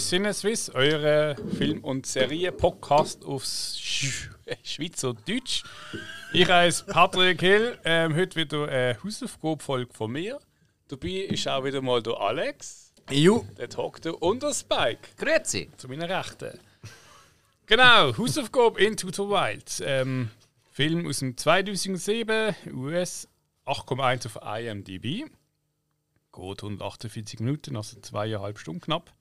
Cineswiss, eure Film- und Serie-Podcast aufs Sch Schweizerdeutsch. Ich heiße Patrick Hill. Ähm, heute wieder eine Hausaufgabe-Folge von mir. Dabei ist auch wieder mal der Alex. Jo. Der Doktor und der Spike. Grüezi. Zu meiner Rechten. Genau, Hausaufgabe Into the Wild. Ähm, Film aus dem 2007, US, 8,1 auf IMDb. Geht 148 Minuten, also zweieinhalb Stunden knapp.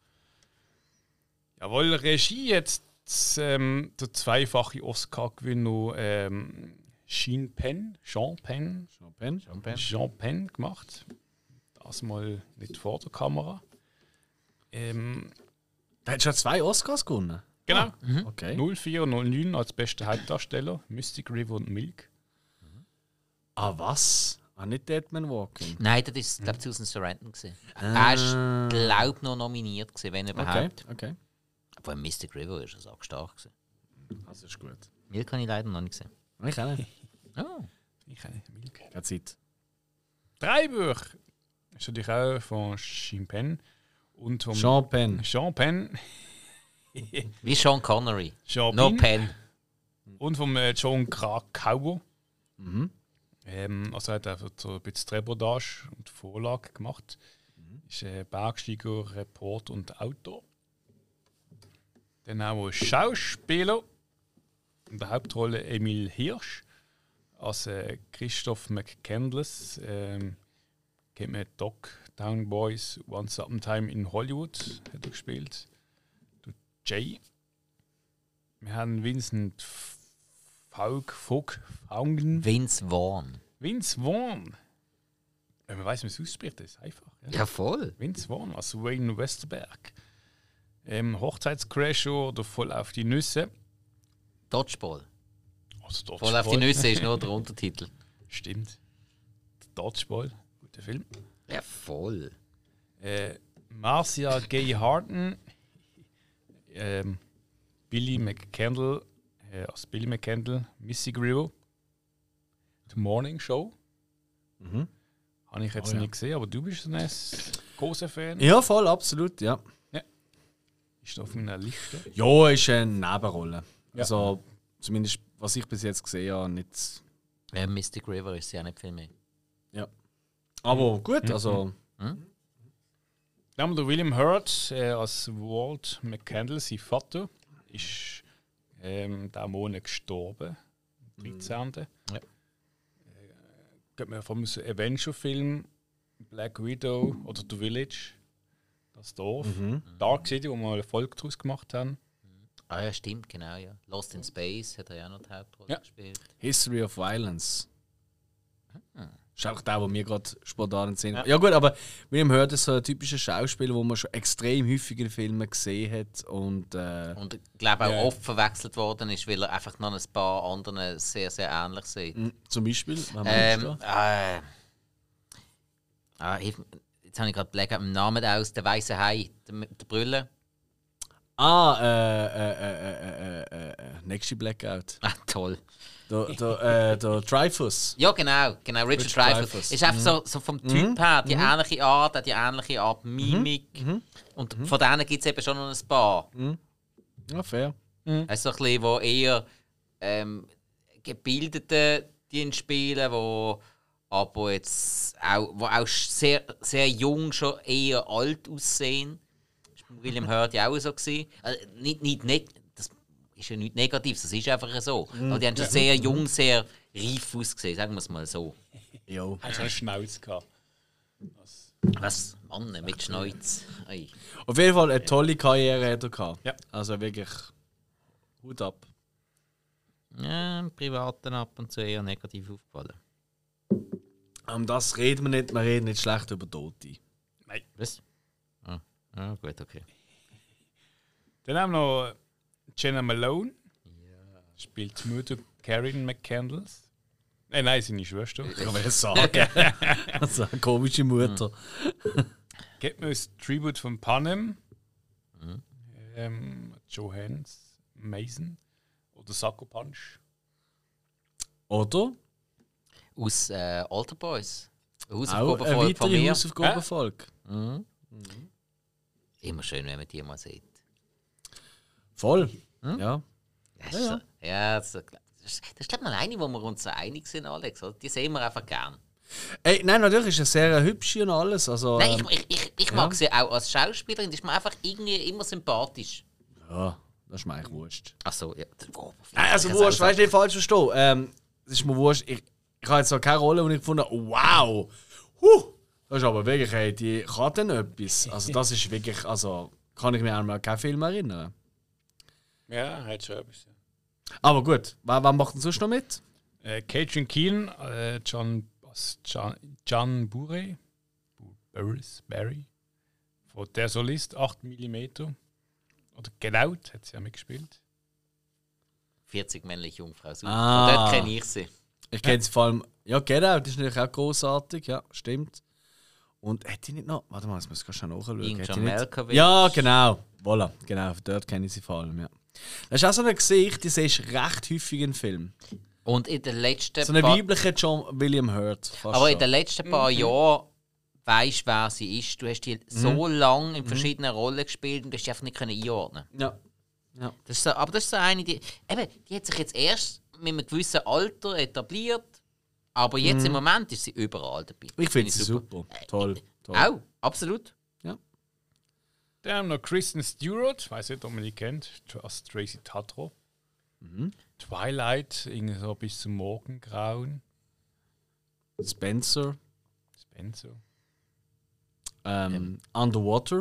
Jawohl, Regie jetzt ähm, der zweifache Oscar-Gewinner ähm, Sean Penn, Sean Penn, Sean Penn. Sean Penn. Jean Penn gemacht. Das mal nicht vor der Kamera. Ähm, Der hat schon zwei Oscars gewonnen. genau. Okay. 04 und 09 als bester Hauptdarsteller, Mystic River und Milk. Ah, was? Ah, nicht Deadman Walking. Nein, das ist, glaube ich, Susan Sarandon. gewesen. Er war, glaube ich, noch nominiert, gewesen, wenn Okay, überhaupt. Okay. Aber Mystic River ist also auch stark. Gewesen. Das ist gut. Milk habe ich leider noch nicht gesehen. Ich auch nicht. Oh. Ich kenne Milk. Keine Zeit. Drei Bücher. Ist natürlich auch von Penn und vom Sean Penn. Sean Penn. Wie Sean Connery. Sean No Penn. Pen. Und vom äh, John Krakauer. Mhm. Ähm, also er hat einfach so ein bisschen Reportage und Vorlage gemacht. Ist äh, Bergsteiger, Reporter und Autor. Ein Schauspieler. In der Hauptrolle Emil Hirsch. Als äh, Christoph McCandless. Ähm, kennt man Doc, Down Boys, Once Upon a Time in Hollywood hat er gespielt. Der Jay. Wir haben Vincent Faulk, Vogt, Faugen. Vince Vaughn. Vince Vaughn. Wenn man weiß, wie es ausspricht, das ist einfach. Ja. Ja, voll. Vince Vaughn, also Wayne Westerberg. Ähm, Hochzeitscrasher oder voll auf die Nüsse. Dodgeball. Also Dodgeball. Voll auf die Nüsse ist nur der Untertitel. Stimmt. Dodgeball, guter Film. Ja, voll. Äh, Marcia Gay Harden. Ähm, Billy McCandle. Äh, als Billy McCandle. Missy River. The Morning Show. Mhm. Habe ich jetzt Oh ja. nicht gesehen, aber du bist ein großer Fan. Ja, voll, absolut, ja. Ist auf meiner Liste. Ja, ist eine Nebenrolle. Ja. Also, zumindest was ich bis jetzt gesehen habe, nicht. Ja, Mystic River ist ja nicht viel mehr. Aber gut, also. Dann haben wir den William Hurt äh, als Walt McCandle, sein Vater, ist ähm, diesen Monat gestorben. Am 13. Ja. Äh, geht man vom Avenger-Film Black Widow oder The Village, das Dorf. Mhm. Dark City, wo wir eine Folge daraus gemacht haben. Ah ja, stimmt, genau, ja. Lost in Space hat er ja auch noch die Hauptrolle Ja. gespielt. History of Violence. Ah. Ist auch der, der mir gerade spontan sehen. Ja. ja, gut, aber William Hurt ist so ein typischer Schauspieler, wo man schon extrem häufig in Filmen gesehen hat. Und äh, Und ich glaube auch Ja. oft verwechselt worden ist, weil er einfach noch ein paar anderen sehr, sehr ähnlich sieht. m, zum Beispiel, wenn man Ähm, ähm, äh, ah, hilf- jetzt habe ich gerade Black im Namen aus, der weiße Hai, der, der Brille. Ah, äh, äh, äh, äh, äh, äh, nächste Blackout. Ah, toll. Der, der, äh, der Dreyfus. Ja, genau, genau, Richard, Richard Dreyfuss. Dreyfuss. Ist einfach so, so vom Typ her, die ähnliche Art, auch die ähnliche Art Mimik. Und von denen gibt es eben schon noch ein paar. Ja, fair. Also so ein bisschen, wo eher ähm, Gebildete die spielen, wo aber jetzt auch, wo auch sehr, sehr jung schon eher alt aussehen. Das war bei William Hurt ja auch so. Gewesen. Also nicht, nicht, nicht, das ist ja nichts Negatives, das ist einfach so. Aber die haben schon sehr jung, sehr reif ausgesehen, sagen wir es mal so. Jo. Hast du einen Schnauz gehabt? Was? Mann, mit Schneuz. Ei. Auf jeden Fall eine tolle Karriere hat er gehabt. Ja. Also wirklich Hut ab. Ja, im Privaten ab und zu eher negativ aufgefallen. Um das reden wir nicht, wir reden nicht schlecht über Tote. Nein. Was? Ah, ah gut, okay. Dann haben wir noch Jenna Malone. Spielt die Mutter Karen McCandles. Äh, nein, seine Schwester. Ich kann mir sagen. also eine komische Mutter. Gibt mir ein Tribute von Panem. Ähm, Johannes Mason. Oder Sacco Punch. Oder? Aus äh, Alter Boys. Hausaufgabenfolge von mir. Hausaufgabenfolge. Mhm. Immer schön, wenn man die mal sieht. Voll. Hm? Ja. Das so- ja, das, ist- das das ist glaube ich, noch eine, wo wir uns so einig sind, Alex. oder? Die sehen wir einfach gern. Ey, nein, natürlich ist es sehr hübsch und alles. Also, Nein, ähm, ich, ich, ich, ich mag sie auch als Schauspielerin. Die ist mir einfach irgendwie immer sympathisch. ja, das ist mir eigentlich wurscht. Achso, ja. Oh, Nein, also wurscht, weißt du, nicht falsch verstehen. Ähm, es ist mir wurscht. Ich, ich habe jetzt noch keine Rolle, wo ich gefunden habe, wow, huh, das ist aber wirklich, ey, die kann denn etwas. Also, das ist wirklich, also, kann ich mich an mal keinen Film erinnern. Ja, hat schon etwas. ja. Aber gut, wer, wer macht denn sonst noch mit? Äh, Cajun Keen, äh, John, was, John, John Bury, Bu- Burris, Barry, von Der Solist, 8 mm. Oder Get Out hat sie ja mitgespielt. 40 männliche Jungfrau. Super. Ah. Und dort kenne ich sie. Ich kenne sie vor allem, ja, Get Out ist natürlich auch großartig, ja, stimmt. Und hätte ich nicht noch, warte mal, das muss ich schnell nachschauen. Ja, genau. Voilà, genau. Dort kenne ich sie vor allem, ja. Das ist auch so ein Gesicht, die siehst du recht häufig in Filmen. Und in den letzten So ein paar, weiblicher John William Hurt. Fast aber in schon. den letzten paar Jahren weißt du, wer sie ist. Du hast die so lange in verschiedenen Rollen gespielt und du hast die einfach nicht können einordnen. Ja. Das ist so, aber das ist so eine, die, eben, die hat sich jetzt erst mit einem gewissen Alter etabliert, aber jetzt im Moment ist sie überall dabei. Ich finde sie super. Toll. toll. Auch, absolut. Dann haben wir noch Kristen Stewart, weiß nicht, ob man die kennt, als Tracy Tatro. Twilight, irgendwie so bis zum Morgengrauen. Spencer. Spencer. Ähm, Underwater.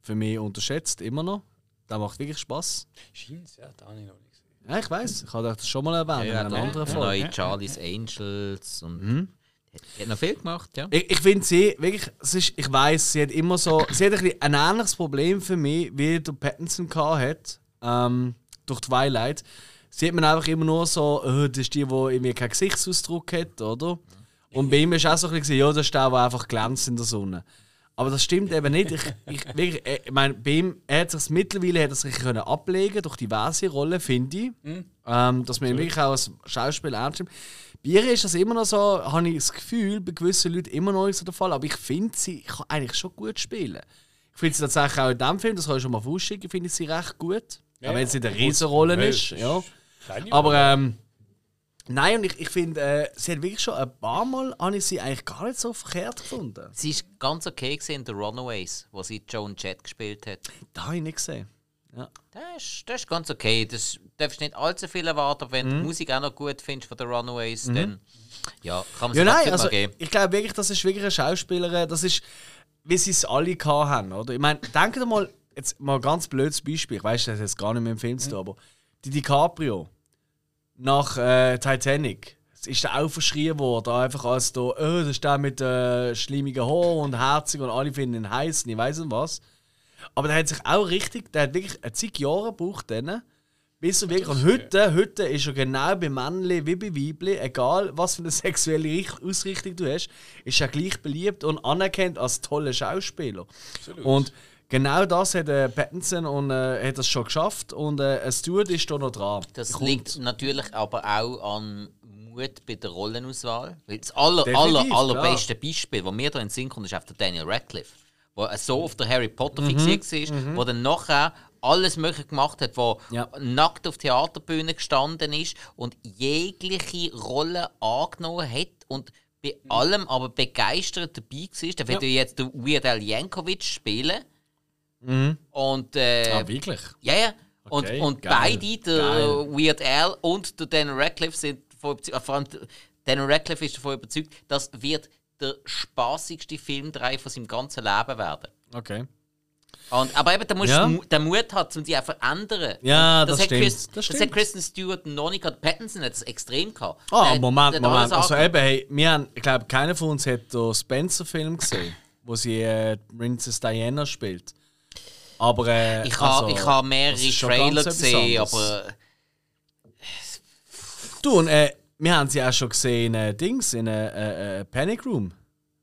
Für mich unterschätzt, immer noch. Der macht wirklich Spaß. Scheint ja, da habe ich noch nicht. Ja, ich weiß. Ich habe das schon mal erwähnt in einer anderen Folge. Neue Charlie's Angels und die, hat, die hat noch viel gemacht, ja. Ich, ich finde sie wirklich, es ist, ich weiß, sie hat immer so, sie hat ein, bisschen ein ähnliches Problem für mich, wie der Pattinson gehabt hat, ähm, durch Twilight. Sie hat man einfach immer nur so, äh, das ist die, die irgendwie keinen Gesichtsausdruck hat, oder? Und bei ihm ist auch so ein bisschen, ja, das ist der, der einfach glänzt in der Sonne. Aber das stimmt eben nicht. Ich, ich, wirklich, äh, ich meine, bei ihm, er hat sich mittlerweile hat er sich können ablegen durch diverse Rollen, finde ich. Ähm, dass man ihn wirklich auch als Schauspieler ernst nimmt. Bei ihr ist das immer noch so, habe ich das Gefühl, bei gewissen Leuten immer noch nicht so der Fall. Aber ich finde sie kann eigentlich schon gut spielen. Ich finde sie tatsächlich auch in diesem Film, das kann ich schon mal vorausschicken, finde ich sie recht gut. Ja, auch wenn sie in der gut. Riesenrolle ist. es Ja. Aber ähm, nein, und ich, ich finde, äh, sie hat wirklich schon ein paar Mal habe ich sie eigentlich gar nicht so verkehrt gefunden. Sie ist ganz okay in The Runaways, wo sie Joan Jett gespielt hat. Da habe ich nicht gesehen. Ja. Das ist, das ist ganz okay. Das darfst nicht allzu viel erwarten. aber Wenn du Mhm. die Musik auch noch gut findest von The Runaways, dann ja, kann man Ja, sich nein, also mal geben. ich glaube wirklich, das ist wirklich eine Schauspielerin, das ist, wie sie es alle haben, oder? Ich meine, denkt ihr mal, jetzt mal ein ganz blödes Beispiel, ich weiß, das hat jetzt gar nicht mit dem Film zu tun, aber die DiCaprio nach äh, Titanic, es ist auch verschrien worden, einfach als da, oh, das ist der mit äh, schlimmigen Haar und herzig und alle finden ihn heiß und ich weiß nicht was. Aber der hat sich auch richtig, der hat wirklich zig Jahre gebraucht, dann, bis er wirklich, und heute, heute ist er genau bei Männchen wie bei Weibli, egal was für eine sexuelle Richt- Ausrichtung du hast, ist er gleich beliebt und anerkannt als toller Schauspieler. Und genau das hat äh, Pattinson und äh, hat das schon geschafft und äh, ein Stewart ist da noch dran. Das Kommt. liegt natürlich aber auch an Mut bei der Rollenauswahl. Weil das aller, Definitiv, aller, allerbeste Beispiel, das mir da in den Sinn kommt, ist einfach der Daniel Radcliffe. Der so auf der Harry Potter Mhm. fixiert war, der dann nachher alles Mögliche gemacht hat, der Ja. nackt auf Theaterbühne gestanden ist und jegliche Rolle angenommen hat und bei Mhm. allem aber begeistert dabei war. Der wird ja jetzt Weird Al Yankovic spielen. Und äh, Ah, wirklich? ja, ja. Und, Okay, und geil, beide, der geil. Weird Al und der Daniel Radcliffe, sind äh, vor allem Daniel Radcliffe ist davon überzeugt, das wird der spaßigste Filmdreh von seinem ganzen Leben werden. Okay. Und, aber eben, da musst Ja. den Mut haben, um die auch verändern. Ja, das hat stimmt, Chris, das das, hat Kristen Stewart noch nicht gehabt. Pattinson hat es extrem gehabt. Ah, Der- Moment, der hat Moment. Also eben, hey, wir haben, ich glaube, keiner von uns hat den Spencer-Film gesehen, wo sie äh, Princess Diana spielt. Aber äh, Ich habe also, ich ha mehrere Trailer gesehen, aber Du, und äh, wir haben sie auch schon gesehen in äh, Dings, in äh, äh, Panic Room.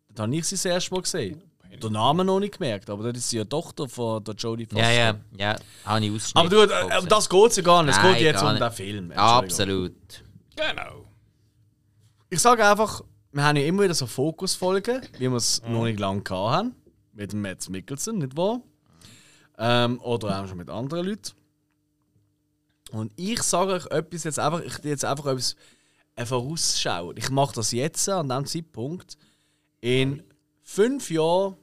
Da habe ich sie das erste Mal gesehen. Den Namen noch nicht gemerkt, aber das ist ja Tochter von der Jodie Foster. ja, ja, ja, habe ich ausgeschnitten. Aber du, äh, das geht ja gar nicht. Es Nein, geht jetzt gar um nicht. den Film. Absolut. Genau. Ich sage einfach, wir haben ja immer wieder so Fokusfolgen, wie wir es Mhm. noch nicht lange gehabt haben. Mit dem Mads Mikkelsen, nicht wahr? Ähm, oder auch schon mit anderen Leuten. Und ich sage euch etwas jetzt einfach, ich jetzt einfach etwas äh, vorausschauen. Ich mache das jetzt an diesem Zeitpunkt. In fünf Jahren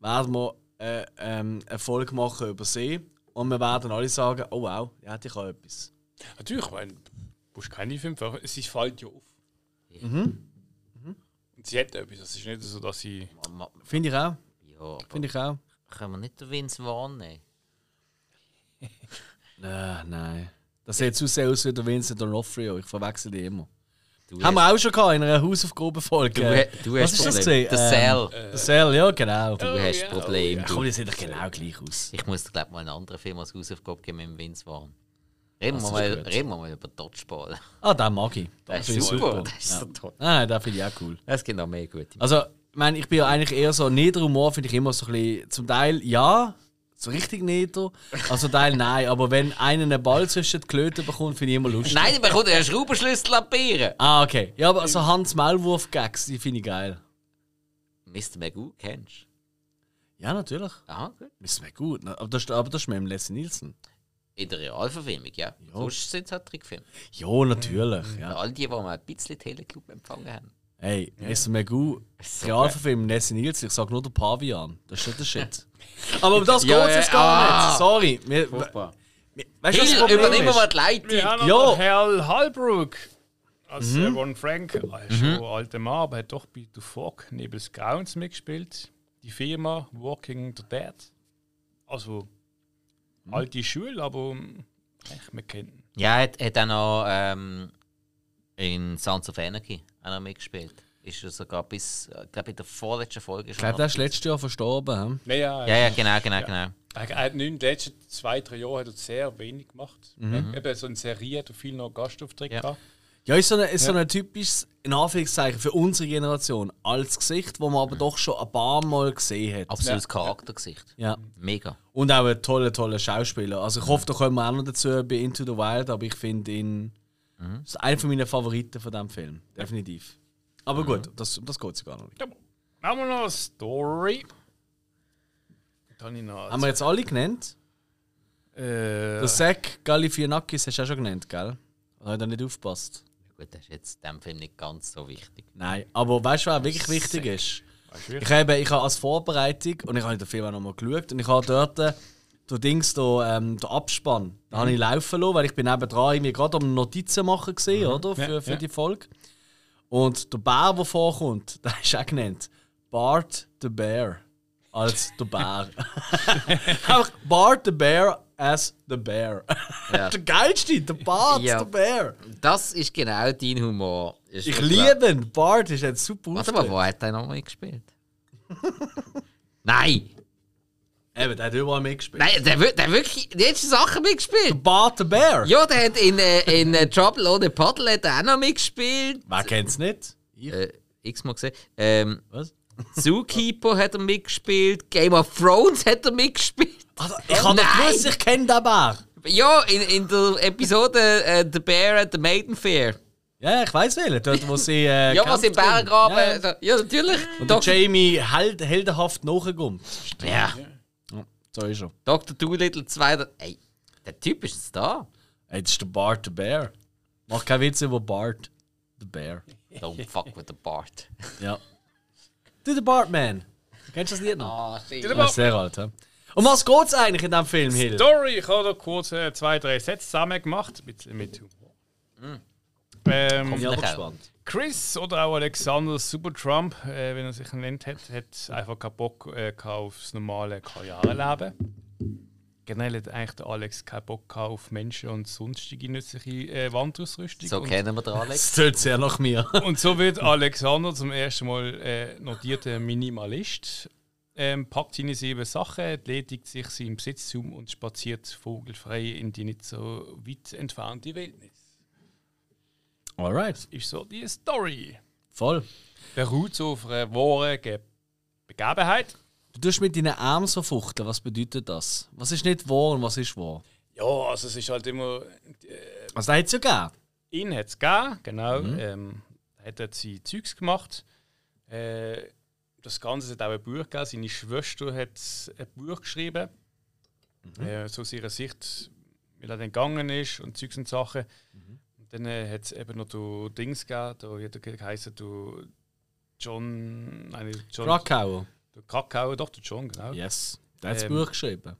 werden wir äh, ähm, eine Folge machen über See und wir werden alle sagen, oh wow, ja, ich habe etwas. Natürlich, ich meine, du musst keine fünf, aber es ist- fällt ja auf. Mhm. Und sie hat etwas. Es ist nicht so, dass sie. Finde ich auch. Ja, Finde ich auch. Können wir nicht den Vince Vaughn nehmen? Äh, nein. Das sieht zu sehr aus wie der Vincent D'Onofrio. Ich verwechsel die immer. Du Haben wir auch schon gehabt in einer Hausaufgabenfolge. du, Äh, du Was hast ist das Problem. gesehen? Der Ähm, Cell. Der Cell, ja, genau. Du hast ja, Problem. Ja, du. komm, die sehen doch genau gleich aus. Ich muss glaube ich, mal einen anderen Film als Hausaufgabe geben mit dem Vince Vaughn. Reden wir, Das ist mal, reden wir mal über Dodgeball. Ah, den mag ich. Das finde ist ich super. Das ist Ja. so toll. Nein, den finde ich auch cool. Es gibt noch mehr gute. Also, ich meine, ich bin ja eigentlich eher so, Niederhumor finde ich immer so ein bisschen, zum Teil ja, so richtig nieder, also Teil nein, aber wenn einer einen Ball zwischen die Klöten bekommt, finde ich immer lustig. Nein, man bekommt einen Schraubenschlüssel abbieren. Ah, okay. Ja, aber so Hans-Maulwurf-Gags, die finde ich geil. Mr. Magoo, kennst Ja, natürlich. du? Aha, gut. Gut. ne? Aber das, aber das ist mit dem Leslie Nielsen. In der Realverfilmung, ja. Sonst sind es halt Trickfilme. Ja, natürlich. Ja. all die, die mal ein bisschen Teleclub empfangen haben. Hey, Mr. Magoo, Realverfilm Leslie Nielsen, ich sag nur der Pavian. Das ist schon der Shit. aber um das Ja, geht's jetzt gar ah. nicht. Sorry. Wir, Furchtbar. we- weißt du, was das Problem übernimm ist? mal die Leitung. Wir haben Ja. Hal Halbrook. Als Mhm. äh, Ron Frank, er ist schon ein alter Mann, aber hat doch bei The Fog neben des Grauens mitgespielt. Die Firma Walking the Dead. Also Mhm. alte Schule, aber ähm, eigentlich man kennt ihn. Ja, er hat, hat auch noch ähm, in Sons of Anarchy auch noch mitgespielt. Ist er sogar bis, äh, glaube in der vorletzten Folge Ich glaube, der ist letztes Jahr verstorben. hm? Ja, ja, Ja, ja, genau, genau, genau. Er hat in den letzten zwei, drei Jahren hat er sehr wenig gemacht. Mhm. Eben so in Serie hat er viel noch Gastauftritte Ja. gehabt. Ja, ist so ein, ist so ein typisches, in Anführungszeichen, für unsere Generation, als Gesicht, wo man aber doch schon ein paar Mal gesehen hat. Absolutes Charaktergesicht. Ja. Mega. Und auch ein toller, toller Schauspieler. Also ich hoffe, da kommen wir auch noch dazu bei Into the Wild, aber ich finde ihn das ist einer meiner Favoriten von diesem Film. Definitiv. Aber gut, das, um das geht es gar noch nicht. Ja, Haben wir noch eine Story? Habe ich noch Haben wir jetzt alle genannt? äh, Der Zack Galifianakis hast du auch schon genannt, gell? Oder hat er nicht aufgepasst? Gut, das ist jetzt diesem Film nicht ganz so wichtig. Nein, aber weißt du, was wirklich wichtig ist? weißt du, Ich habe, ich habe als Vorbereitung, und ich habe den Film auch nochmal geschaut, und ich habe dort äh, der Dings, da, ähm, der Abspann, da habe ich laufen lassen, weil ich bin nebendran irgendwie gerade am Notizen machen gesehen, oder? Für, Ja, für ja. die Folge. Und der Bär, der vorkommt, der ist auch genannt. Bart the Bear. Als der Bär. Einfach Bart the Bear as the Bear. Ja. der geilste, der Bart Ja. the Bear. Das ist genau dein Humor. Ist Ich liebe ihn. Bart ist jetzt super Warte mal, wo hat er noch mitgespielt? Nein! Eben, der hat überall mitgespielt. Nein, der, wird- der hat wirklich die letzten Sachen mitgespielt. Bart the Bear. Ja, der hat in, äh, in äh, Trouble ohne Paddle hat er auch noch mitgespielt. Wer kennt's nicht? Ich. Äh, x-mal gesehen. Ähm, Was? Zookeeper hat er mitgespielt. Game of Thrones hat er mitgespielt. Also, ich doch Nein! gewusst, ich kenne den Bär. Ja, in, in der Episode äh, The Bear at the Maiden Fair. Ja, ich weiß welchen. Dort, wo sie. Äh, Ja, was im kämpft drin. Bärengraben. Ja, Ja, ja, natürlich. Und der Dok- Jamie held, heldenhaft nachkommt. ja. So ist er. Dr. Doolittle 2. Ey, der Typ ist ein Star. Hey, das ist der Bart the Bear. Mach keinen Witz über Bart the Bear. Don't fuck with the Bart. Ja. Du, der Bartman. Kennst du das Lied noch? Ah, shit. Das ist sehr alt, hä? Um was geht's eigentlich in diesem Film, Hill? Story, ich habe da kurz äh, zwei, drei Sätze zusammen gemacht, ein bisschen mit Humor. Ähm, Bin ich Auch. gespannt. Chris oder auch Alexander Supertrump, äh, wenn er sich nennt, hat, hat einfach keinen Bock äh, das normale Karriereleben. Generell hat eigentlich der Alex keinen Bock auf Menschen und sonstige nützliche äh, Wandausrüstung. So und, kennen wir den Alex. Das tönt sehr nach mir. und so wird Alexander zum ersten Mal äh, notierter Minimalist. Ähm, packt seine sieben Sachen, ledigt sich seinen Besitztum und spaziert vogelfrei in die nicht so weit entfernte Wildnis. Alright. Ist so die Story. Voll. beruht so auf einer wahren Ge Begebenheit. Du tust mit deinen Armen so fuchteln. Was bedeutet das? Was ist nicht wahr und was ist wahr? Ja, also es ist halt immer. Also, da hat es ja gegeben. Ihn hat es gegeben, genau. Ähm, er hat dort sein Zeugs gemacht. Äh, das Ganze hat auch ein Buch gegeben. Seine Schwester hat ein Buch geschrieben. äh, so aus ihrer Sicht, wie er dann gegangen ist und Zeugs und Sachen. Und dann äh, hat es eben noch du Dings gegeben, da er geheißen, du John, nein, John, Krakauer. der Krakauer, doch, der John, genau. Yes. Der hat das Ähm, Buch geschrieben.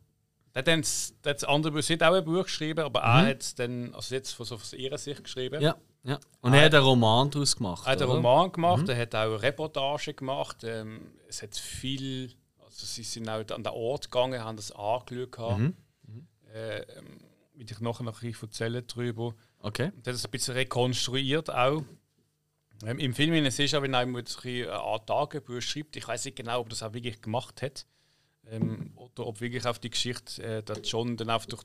Der hat das, andere Buch, hat auch ein Buch geschrieben, aber er hat es dann, also jetzt von, so von ihrer Sicht geschrieben. Ja, ja. Und er hat einen Roman daraus gemacht. Er hat einen oder? Roman gemacht, er hat auch eine Reportage gemacht. Ähm, es hat viel, also sie sind auch an den Ort gegangen, haben das angeschaut. gehabt. Äh, ähm, will ich nachher noch ein bisschen erzählen darüber. Okay. Und hat es ein bisschen rekonstruiert auch. Ähm, Im Film ist es ja, wenn so ein Art Tagebuch schreibt, ich weiß nicht genau, ob das auch wirklich gemacht hat. Ähm, oder ob wirklich auf die Geschichte äh, der John dann einfach durch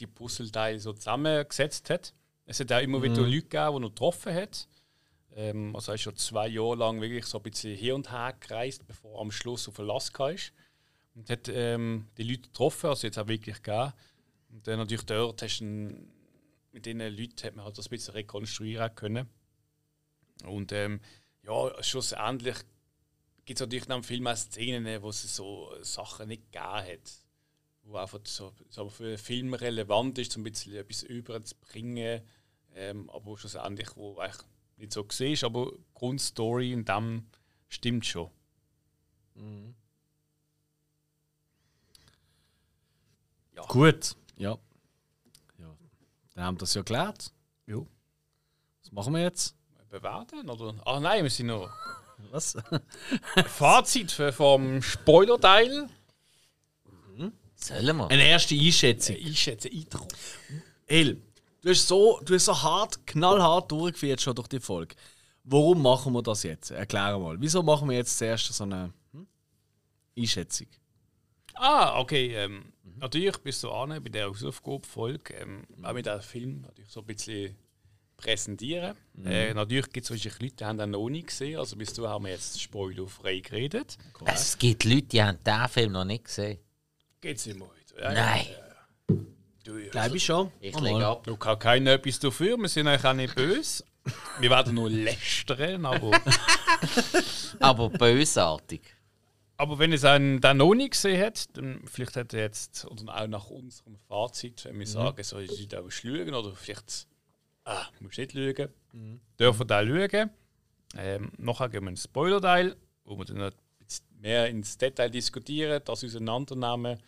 die Puzzleteile so zusammengesetzt hat. Es hat auch immer wieder Leute gegeben, die er getroffen hat. Ähm, also er ist schon zwei Jahre lang wirklich so ein bisschen hier und her gereist, bevor er am Schluss auf Alaska ist. Und hat ähm, die Leute getroffen, also jetzt auch wirklich gegeben. Und dann natürlich dort hast du einen, mit diesen Leuten hat man halt das ein bisschen rekonstruieren können. Und ähm, ja, schlussendlich gibt es natürlich dann im Film auch Szenen, wo es so Sachen nicht gegeben hat. Wo einfach so, so für den Film relevant ist, um ein bisschen etwas überzubringen. Ähm, aber schlussendlich, wo eigentlich nicht so gesehen ist, aber die Grundstory in dem stimmt schon. Gut. Ja. ja. Dann haben wir das ja geklärt. Ja. Was machen wir jetzt? Bewerten? Oder? Ah nein, wir sind noch. Was? Fazit für- vom Spoiler-Teil. Sollen wir? Eine erste Einschätzung. Ich schätze Eindruck. El, du hast so, du hast so hart, knallhart durchgeführt schon durch die Folge. Warum machen wir das jetzt? Erklär mal. Wieso machen wir jetzt zuerst so eine hm? Einschätzung? Ah, okay. Ähm, Natürlich bist du an bei der Hausaufgabe-Folge, ähm, auch mit dem Film natürlich so ein bisschen präsentieren. Äh, natürlich gibt es wahrscheinlich Leute, die haben den noch nicht gesehen. Also bis dahin haben wir jetzt spoilerfrei geredet. Es gibt Leute, die haben diesen Film noch nicht gesehen. Geht's immer wieder. Ja, Nein, Du, ja. Glaube ich schon. ich lege ab. Da kann keiner etwas dafür. Wir sind eigentlich auch nicht böse. Wir werden nur lästern, aber, Aber bösartig. Aber wenn es einen dann noch nicht gesehen hat, dann vielleicht hat er jetzt, oder auch nach unserem Fazit, wenn wir sagen, soll ich auch schauen oder vielleicht, ah, muss nicht schauen, dürfen da schauen. Ähm, nachher gehen wir in den Spoiler-Teil, wo wir dann mehr ins Detail diskutieren, das auseinandernehmen,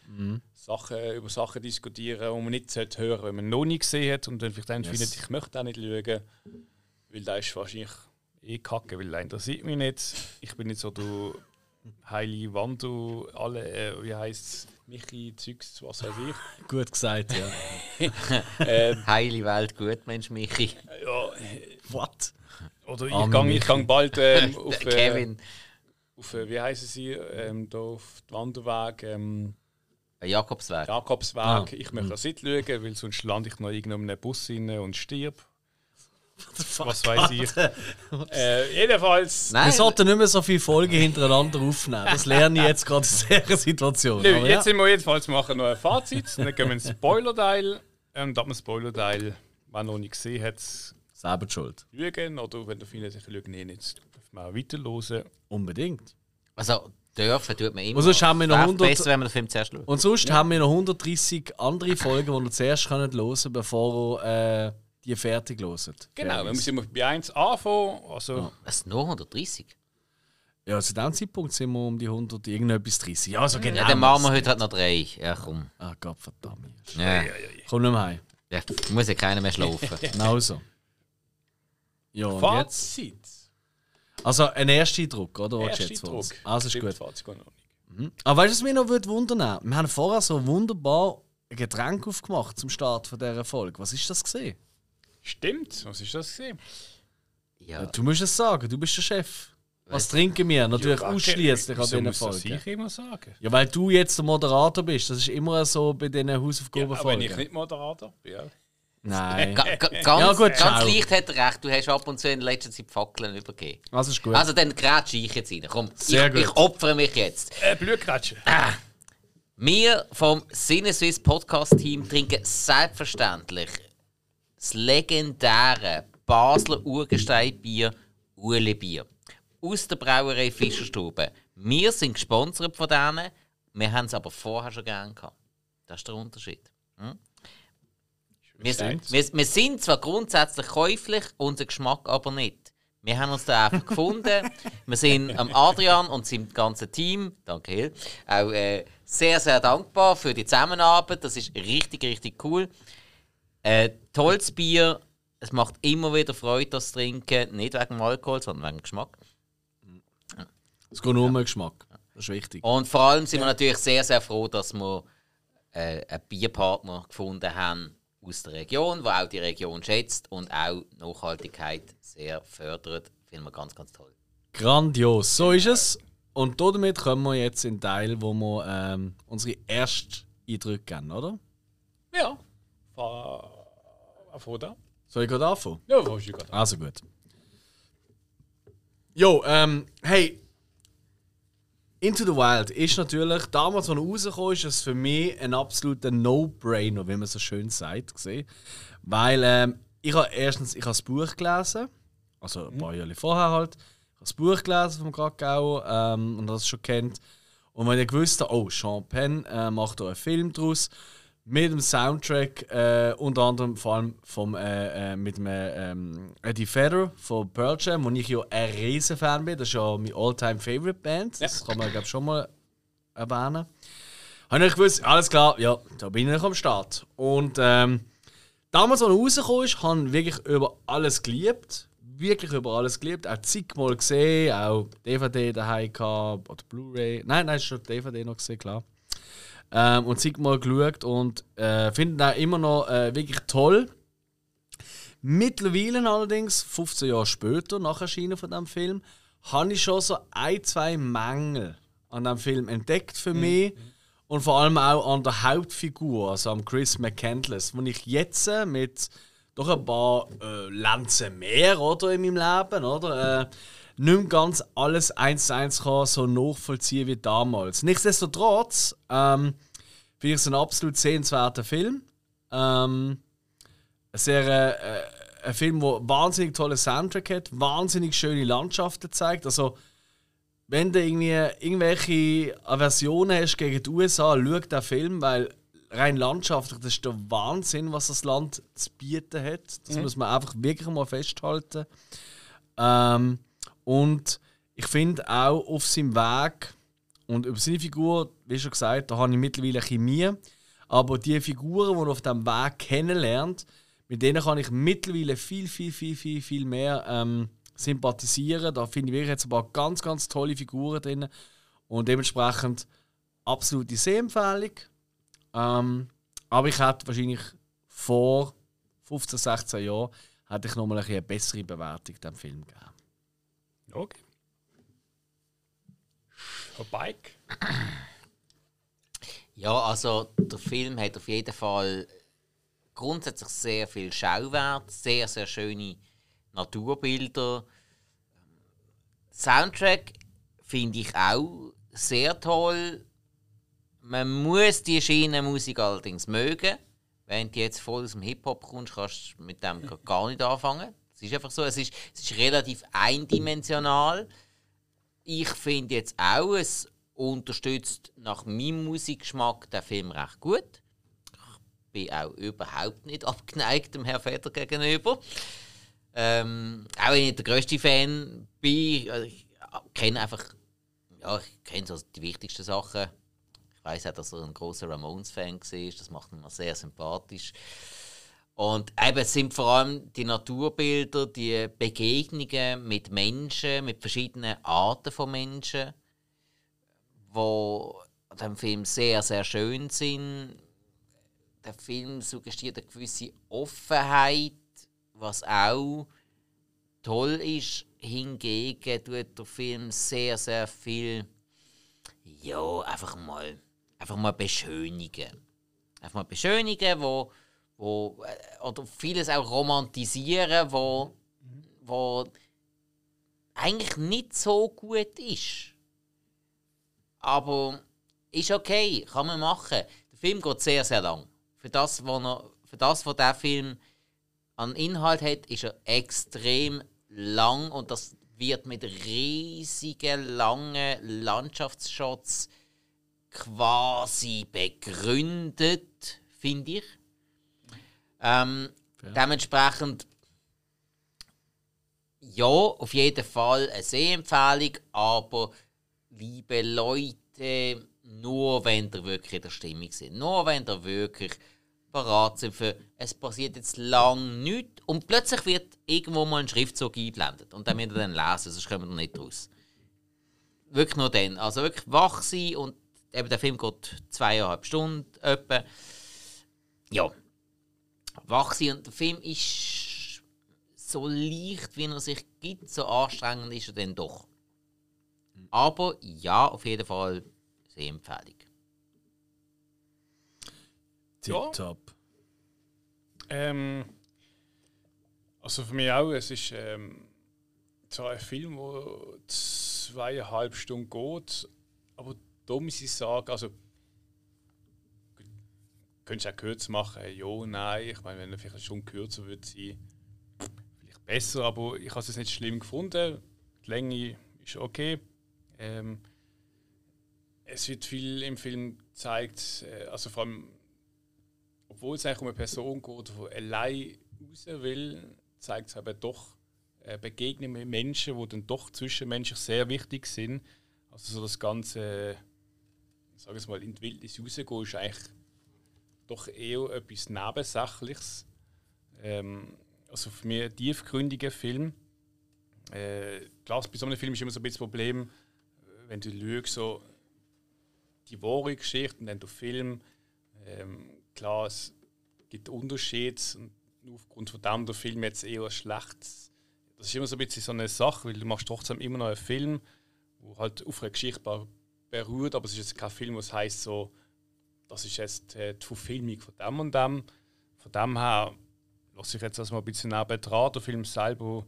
Sachen, über Sachen diskutieren, die man nicht sollte hören wenn man noch nicht gesehen hat und dann vielleicht dann Yes. findet, ich möchte auch nicht schauen, weil da ist wahrscheinlich eh kacke, weil der interessiert mich nicht. Ich bin nicht so du Heili Wandu, alle, äh, wie heisst es, Michi, Zeugs, was weiß ich. Gut gesagt, ja. ähm, Heile Welt, gut, Mensch, Michi. ja, What? oder ich gang, ich gang bald ähm, auf, äh, Kevin. auf äh, wie heißen sie, ähm, da auf den Wanderweg, ähm, Jakobsweg. Jakobsweg. Ah, Ich möchte das nicht schauen, weil sonst lande ich noch irgendwo in einem Bus rein und stirb. Was weiß ich. äh, jedenfalls. Nein, Wir sollten nicht mehr so viele Folgen hintereinander aufnehmen. Das lerne ich jetzt gerade in dieser Situation. Nö, Aber jetzt ja. sind wir jedenfalls machen noch ein Fazit. Dann gehen wir ins Spoiler-Teil. Und ab dem Spoiler-Teil, wenn noch nicht gesehen hat, Selber die schuld. lügen. Oder wenn du findest, ich lüge nicht, jetzt dürfen wir auch weiterhören. Unbedingt. also dürfen tut man immer. Und sonst haben wir noch Wäre 100 besser, wenn wir den Film zuerst schauen. Und sonst haben wir noch 130 andere Folgen, die ihr zuerst könnt hören könnt, bevor ihr äh, die fertig hört. Genau, wir müssen bei 1 anfangen. Also, Was, noch 130? Ja, zu diesem Zeitpunkt sind wir um die 100 irgendetwas 30. Ja, so genau. Ja, dann machen wir heute halt noch drei. Ja, komm. Ah, Gott verdammt. Ja. Komm nicht mehr heim. Ja, muss ja keiner mehr schlafen. Genau so. Ja, und jetzt? Fazit. Also ein erster Eindruck, oder? Was Erster jetzt? Druck. Also ist Stimmt, gut. Fazit noch nicht. Aber weißt du, was mich noch würde wundern? Wir haben vorher so wunderbar ein Getränk aufgemacht zum Start von dieser Folge. Was ist das gesehen? Stimmt, was ist das gesehen? Ja. Du musst es sagen, du bist der Chef. Was trinken wir? Natürlich Ja, ausschließlich an diesen Folgen. Ich immer sagen. Ja, weil du jetzt der Moderator bist. Das ist immer so bei diesen Ja, aber wenn Hausaufgabenfolgen. ich nicht Moderator bin. Ja. Nein. Ga, ga, ganz, Ja, gut, ganz leicht hat er recht. Du hast ab und zu in letzter Zeit Fackeln übergeben. Also ist gut. Also dann grätsche ich jetzt rein. Komm, Sehr ich, gut. ich opfere mich jetzt. Äh, Blutgrätsche. Wir vom Sinneswiss Podcast Team trinken selbstverständlich das legendäre Basler Urgesteinbier Ueli Bier aus der Brauerei Fischerstube. Wir sind gesponsert von denen, wir haben es aber vorher schon gern gehabt. Das ist der Unterschied. Hm? Wir, wir, wir, sind zwar grundsätzlich käuflich, unser Geschmack aber nicht. Wir haben uns da einfach gefunden. Wir sind am Adrian und seinem ganzen Team, danke Hill, auch äh, sehr, sehr dankbar für die Zusammenarbeit. Das ist richtig, richtig cool. Äh, tolles Bier. Es macht immer wieder Freude, das zu trinken. Nicht wegen dem Alkohol, sondern wegen dem Geschmack. Es geht nur um den Geschmack. Das ist wichtig. Und vor allem sind wir natürlich sehr, sehr froh, dass wir äh, einen Bierpartner gefunden haben aus der Region, der auch die Region schätzt und auch Nachhaltigkeit sehr fördert. Finden wir ganz, ganz toll. Grandios, so ist es. Und damit kommen wir jetzt in den Teil, wo wir ähm, unsere ersten Eindrücke geben, oder? Ja. Von da. Soll ich gerade anfangen? Ja, wo ich gerade Also gut. Jo, ähm, hey. Into the Wild ist natürlich, damals, als er rausgekommen ist, ist für mich ein absoluter No-Brainer, wie man so schön sagt. Weil ähm, ich habe erstens ich habe das Buch gelesen, also ein paar Jahre vorher halt. Ich habe das Buch gelesen vom Krakau ähm, und das schon kennt. Und wenn ich gewusst habe, oh, Sean Penn äh, macht da einen Film draus, mit dem Soundtrack, äh, unter anderem vor allem vom, äh, äh, mit dem ähm, Eddie Vedder von Pearl Jam, wo ich ja ein riesen Fan bin. Das ist ja meine all-time favorite Band. Das ja. kann man, glaube schon mal erwähnen. Habe ich gewusst, alles klar, ja, da bin ich am Start. Und ähm, damals, als er rausgekommen ist, habe ich wirklich über alles geliebt. Wirklich über alles geliebt. Auch zigmal gesehen, auch DVD daheim gehabt, oder Blu-ray. Nein, nein, schon DVD noch gesehen, klar. Ähm, und mal geschaut und äh, finde ihn auch immer noch äh, wirklich toll. Mittlerweile allerdings, 15 Jahre später, nach Erscheinen von diesem Film, habe ich schon so ein, zwei Mängel an dem Film entdeckt für mich. Mhm. Und vor allem auch an der Hauptfigur, also am Chris McCandless, wo ich jetzt äh, mit doch ein paar äh, Lanzen mehr oder, in meinem Leben, oder? Äh, nicht mehr ganz alles eins zu eins kann so nachvollziehen wie damals. Nichtsdestotrotz ähm, finde ich es ein absolut sehenswerter Film. Ähm, sehr, äh, ein Film, der wahnsinnig tolle Soundtrack hat, wahnsinnig schöne Landschaften zeigt. Also, wenn du irgendwie irgendwelche Aversionen hast gegen die USA, schau den Film, weil rein landschaftlich, das ist der Wahnsinn, was das Land zu bieten hat. Das mhm. muss man einfach wirklich mal festhalten. Ähm, und ich finde auch auf seinem Weg und über seine Figur, wie schon gesagt, da habe ich mittlerweile Chemie. Aber die Figuren, die er auf diesem Weg kennenlernt, mit denen kann ich mittlerweile viel, viel, viel, viel, viel mehr ähm, sympathisieren. Da finde ich wirklich jetzt ein paar ganz, ganz tolle Figuren drin. Und dementsprechend absolute Sehempfehlung. Ähm, aber ich hätte wahrscheinlich vor 15, 16 Jahren hätte ich nochmal eine bessere Bewertung dem Film gegeben. Okay. Bike? Ja, also der Film hat auf jeden Fall grundsätzlich sehr viel Schauwert, sehr, sehr schöne Naturbilder. Soundtrack finde ich auch sehr toll. Man muss die Schienenmusik allerdings mögen. Wenn du jetzt voll aus dem Hip-Hop kommst, kannst du mit dem gar nicht anfangen. Es ist einfach so, es ist, es ist relativ eindimensional. Ich finde jetzt auch, es unterstützt nach meinem Musikgeschmack den Film recht gut. Ich bin auch überhaupt nicht abgeneigt dem Herrn Feder gegenüber. Ähm, auch wenn ich der größte Fan bin, also ich kenne einfach, ja, ich kenne so die wichtigsten Sachen. Ich weiß auch, dass er ein großer Ramones-Fan war. Das macht ihn sehr sympathisch. Und eben sind vor allem die Naturbilder, die Begegnungen mit Menschen, mit verschiedenen Arten von Menschen, wo dem Film sehr, sehr schön sind. Der Film suggestiert eine gewisse Offenheit, was auch toll ist. Hingegen tut der Film sehr, sehr viel, ja, einfach mal, einfach mal beschönigen. Einfach mal beschönigen, wo wo, äh, oder vieles auch romantisieren, wo, wo eigentlich nicht so gut ist. Aber ist okay, kann man machen. Der Film geht sehr, sehr lang. Für das, was, er, für das, was der Film an Inhalt hat, ist er extrem lang und das wird mit riesigen, langen Landschaftsshots quasi begründet, finde ich. Ähm, dementsprechend ja, auf jeden Fall eine Sehempfehlung, aber liebe Leute, nur wenn ihr wirklich in der Stimmung sind. Nur wenn ihr wirklich parat sind für es passiert jetzt lang nichts und plötzlich wird irgendwo mal ein Schriftzug eingeblendet und dann müsst ihr dann lesen, sonst kommen wir nicht raus. Wirklich nur dann. Also wirklich wach sein und eben der Film geht zweieinhalb Stunden etwa. Ja. Wach sein und der Film ist so leicht, wie er sich gibt, so anstrengend ist er dann doch. Aber ja, auf jeden Fall Sehempfehlung. Ja. Tipptopp. Ähm, also für mich auch, es ist ähm, zwar ein Film, der zweieinhalb Stunden geht, aber da muss ich sagen, also könntest du auch kürzer machen, ja, nein, ich meine, wenn er vielleicht schon kürzer würde sein, vielleicht besser, aber ich habe es nicht schlimm gefunden, die Länge ist okay. Ähm, es wird viel im Film gezeigt, äh, also vor allem obwohl es eigentlich um eine Person geht, die allein raus will, zeigt es aber doch äh, Begegnungen mit Menschen, die dann doch zwischenmenschlich sehr wichtig sind. Also so das ganze, sage ich mal, in die Wildnis rausgehen, ist eigentlich doch eher etwas Nebensächliches. Ähm, also für mich ein tiefgründiger Film. Äh, klar, bei so einem Film ist immer so ein bisschen das Problem, wenn du schaust, so die wahre Geschichte und dann der Film. Ähm, klar, es gibt Unterschiede und aufgrund von dem der Film jetzt eher schlecht. Das ist immer so ein bisschen so eine Sache, weil du machst trotzdem immer noch einen Film, der halt auf einer Geschichte beruht, aber es ist jetzt kein Film, was heißt so, das ist jetzt äh, die Verfilmung von dem und dem. Von dem her lasse ich jetzt das mal ein bisschen neben dran. Der Film selber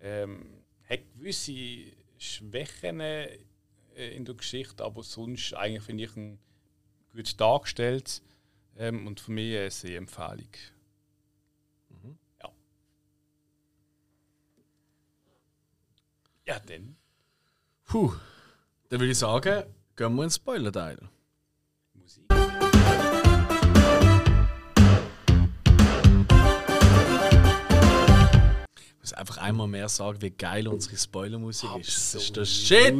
ähm, hat gewisse Schwächen äh, in der Geschichte, aber sonst eigentlich finde ich ihn gut dargestellt. Ähm, und für mich eine Sehempfehlung. Mhm. Ja. Ja, dann. Puh. Dann würde ich sagen, gehen wir ins Spoiler-Teil. Muss einfach einmal mehr sagen, wie geil unsere Spoilermusik ist. Das ist der Shit!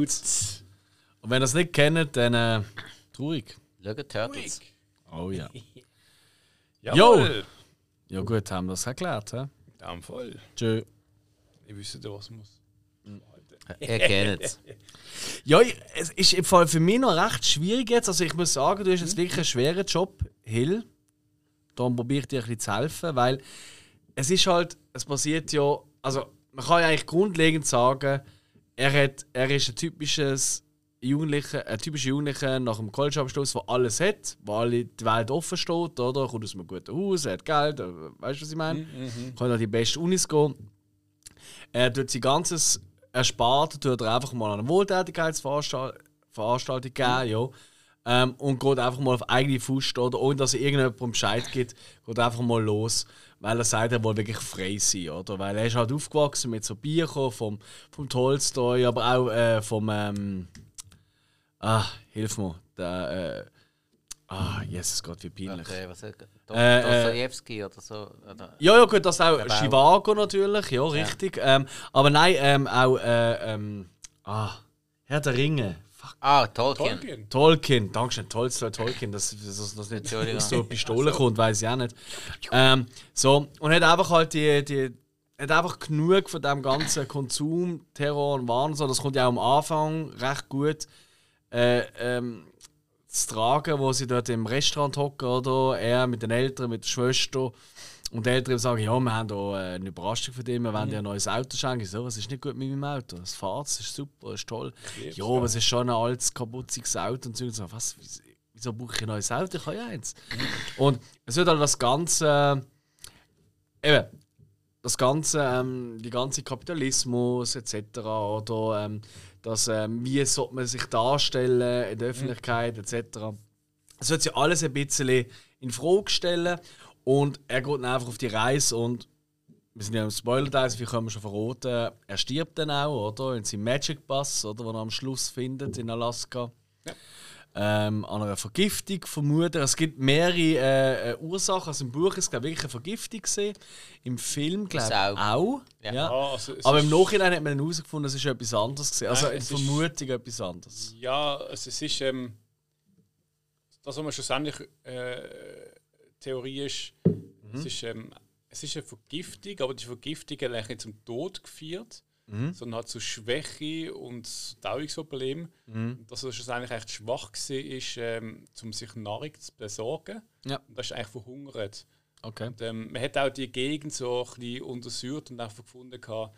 Und wenn ihr es nicht kennt, dann äh, traurig. Schaut Turtles. Oh ja. Jawohl! Ja gut, haben wir das erklärt, hä? Ja, im Fall. Tschö. Ich wüsste, was muss. Ihr kennt es. Ja, es ist im Fall für mich noch recht schwierig jetzt. Also ich muss sagen, du hast jetzt wirklich einen schweren Job, Hill. Darum probiere ich dir ein bisschen zu helfen, weil es ist halt, es passiert ja, also man kann ja eigentlich grundlegend sagen, er, hat, er ist ein typisches Jugendlicher, ein typischer Jugendlicher nach dem College-Abschluss, der alles hat, wo alle die Welt offen steht, oder? Er kommt aus einem guten Haus, er hat Geld, äh, weißt du, was ich meine? Kann an die besten Unis gehen. Er tut sein ganzes Erspart tut er einfach mal an eine Wohltätigkeitsveranstaltung Veranstaltung geben, ja. Ähm, und geht einfach mal auf eigene Fuß oder ohne dass er irgendjemandem Bescheid gibt, geht einfach mal los, weil er sagt, er will wirklich frei sein, oder? Weil er ist halt aufgewachsen mit so Büchern vom, vom Tolstoi, aber auch äh, vom ähm, ah, hilf mir, der äh, ah, Jesus Gott, wie peinlich. Okay, was ist Do Äh, äh, Dostoevsky oder so? Oder? Ja, ja, gut, das auch Chivago natürlich, ja, richtig. Ähm, aber nein, ähm, auch äh, ähm, ah, Herr der Ringe. Ah, Tolkien. Tolkien. Tolkien, Dankeschön, Tolstoi, Tolkien, dass das, das nicht aus so eine Pistole kommt, weiß ich auch nicht. Ähm, so, und hat einfach halt die, die hat einfach genug von dem ganzen Konsum, Terror und Wahn, und so, das kommt ja auch am Anfang recht gut äh, ähm, zu tragen, wo sie dort im Restaurant hocken, oder? Er mit den Eltern, mit der Schwester. Und die Eltern sagen, ja, wir haben hier äh, eine Überraschung für dich, wir wollen dir ein neues Auto schenken. Ich So, was ist nicht gut mit meinem Auto? Es fährt, es ist super, es ist toll. Ja, aber es ist schon ein altes, kaputtes Auto. Und so, Und so was, wieso, wieso brauche ich ein neues Auto? Ich habe ja eins. Und es wird halt das Ganze, äh, eben, das ganze, ähm, die ganze Kapitalismus etc. oder ähm, das, ähm, wie sollte man sich darstellen in der Öffentlichkeit etc. Es wird sich alles ein bisschen in Frage stellen und er geht dann einfach auf die Reise und wir sind ja im Spoiler-Teil, so viel können wir schon verraten. Er stirbt dann auch, oder? In seinem Magic Bus, oder? Den er am Schluss findet in Alaska. Ähm, an einer Vergiftung vermuten. Es gibt mehrere äh, äh, Ursachen. Also im Buch ist es wirklich eine Vergiftung gesehen. Im Film glaube ich auch. auch. Ja. Ja. Ja, also Aber im Nachhinein hat man herausgefunden, es ist etwas anderes gewesen. Also Nein, in es ist- Vermutung etwas anderes. Ja, also es ist. Ähm, das, was man schlussendlich äh, Theorie ist, es, ist ähm, es ist eine Vergiftung, aber die Vergiftung hat eigentlich nicht zum Tod geführt, sondern hat zu Schwäche und Dauerungsproblem. Und Dass er schlussendlich echt schwach war, ist, ähm, um sich Nahrung zu besorgen. Ja. Und das ist eigentlich verhungert. Okay. Und, ähm, man hat auch die Gegend so ein bisschen untersucht und einfach gefunden, gehabt,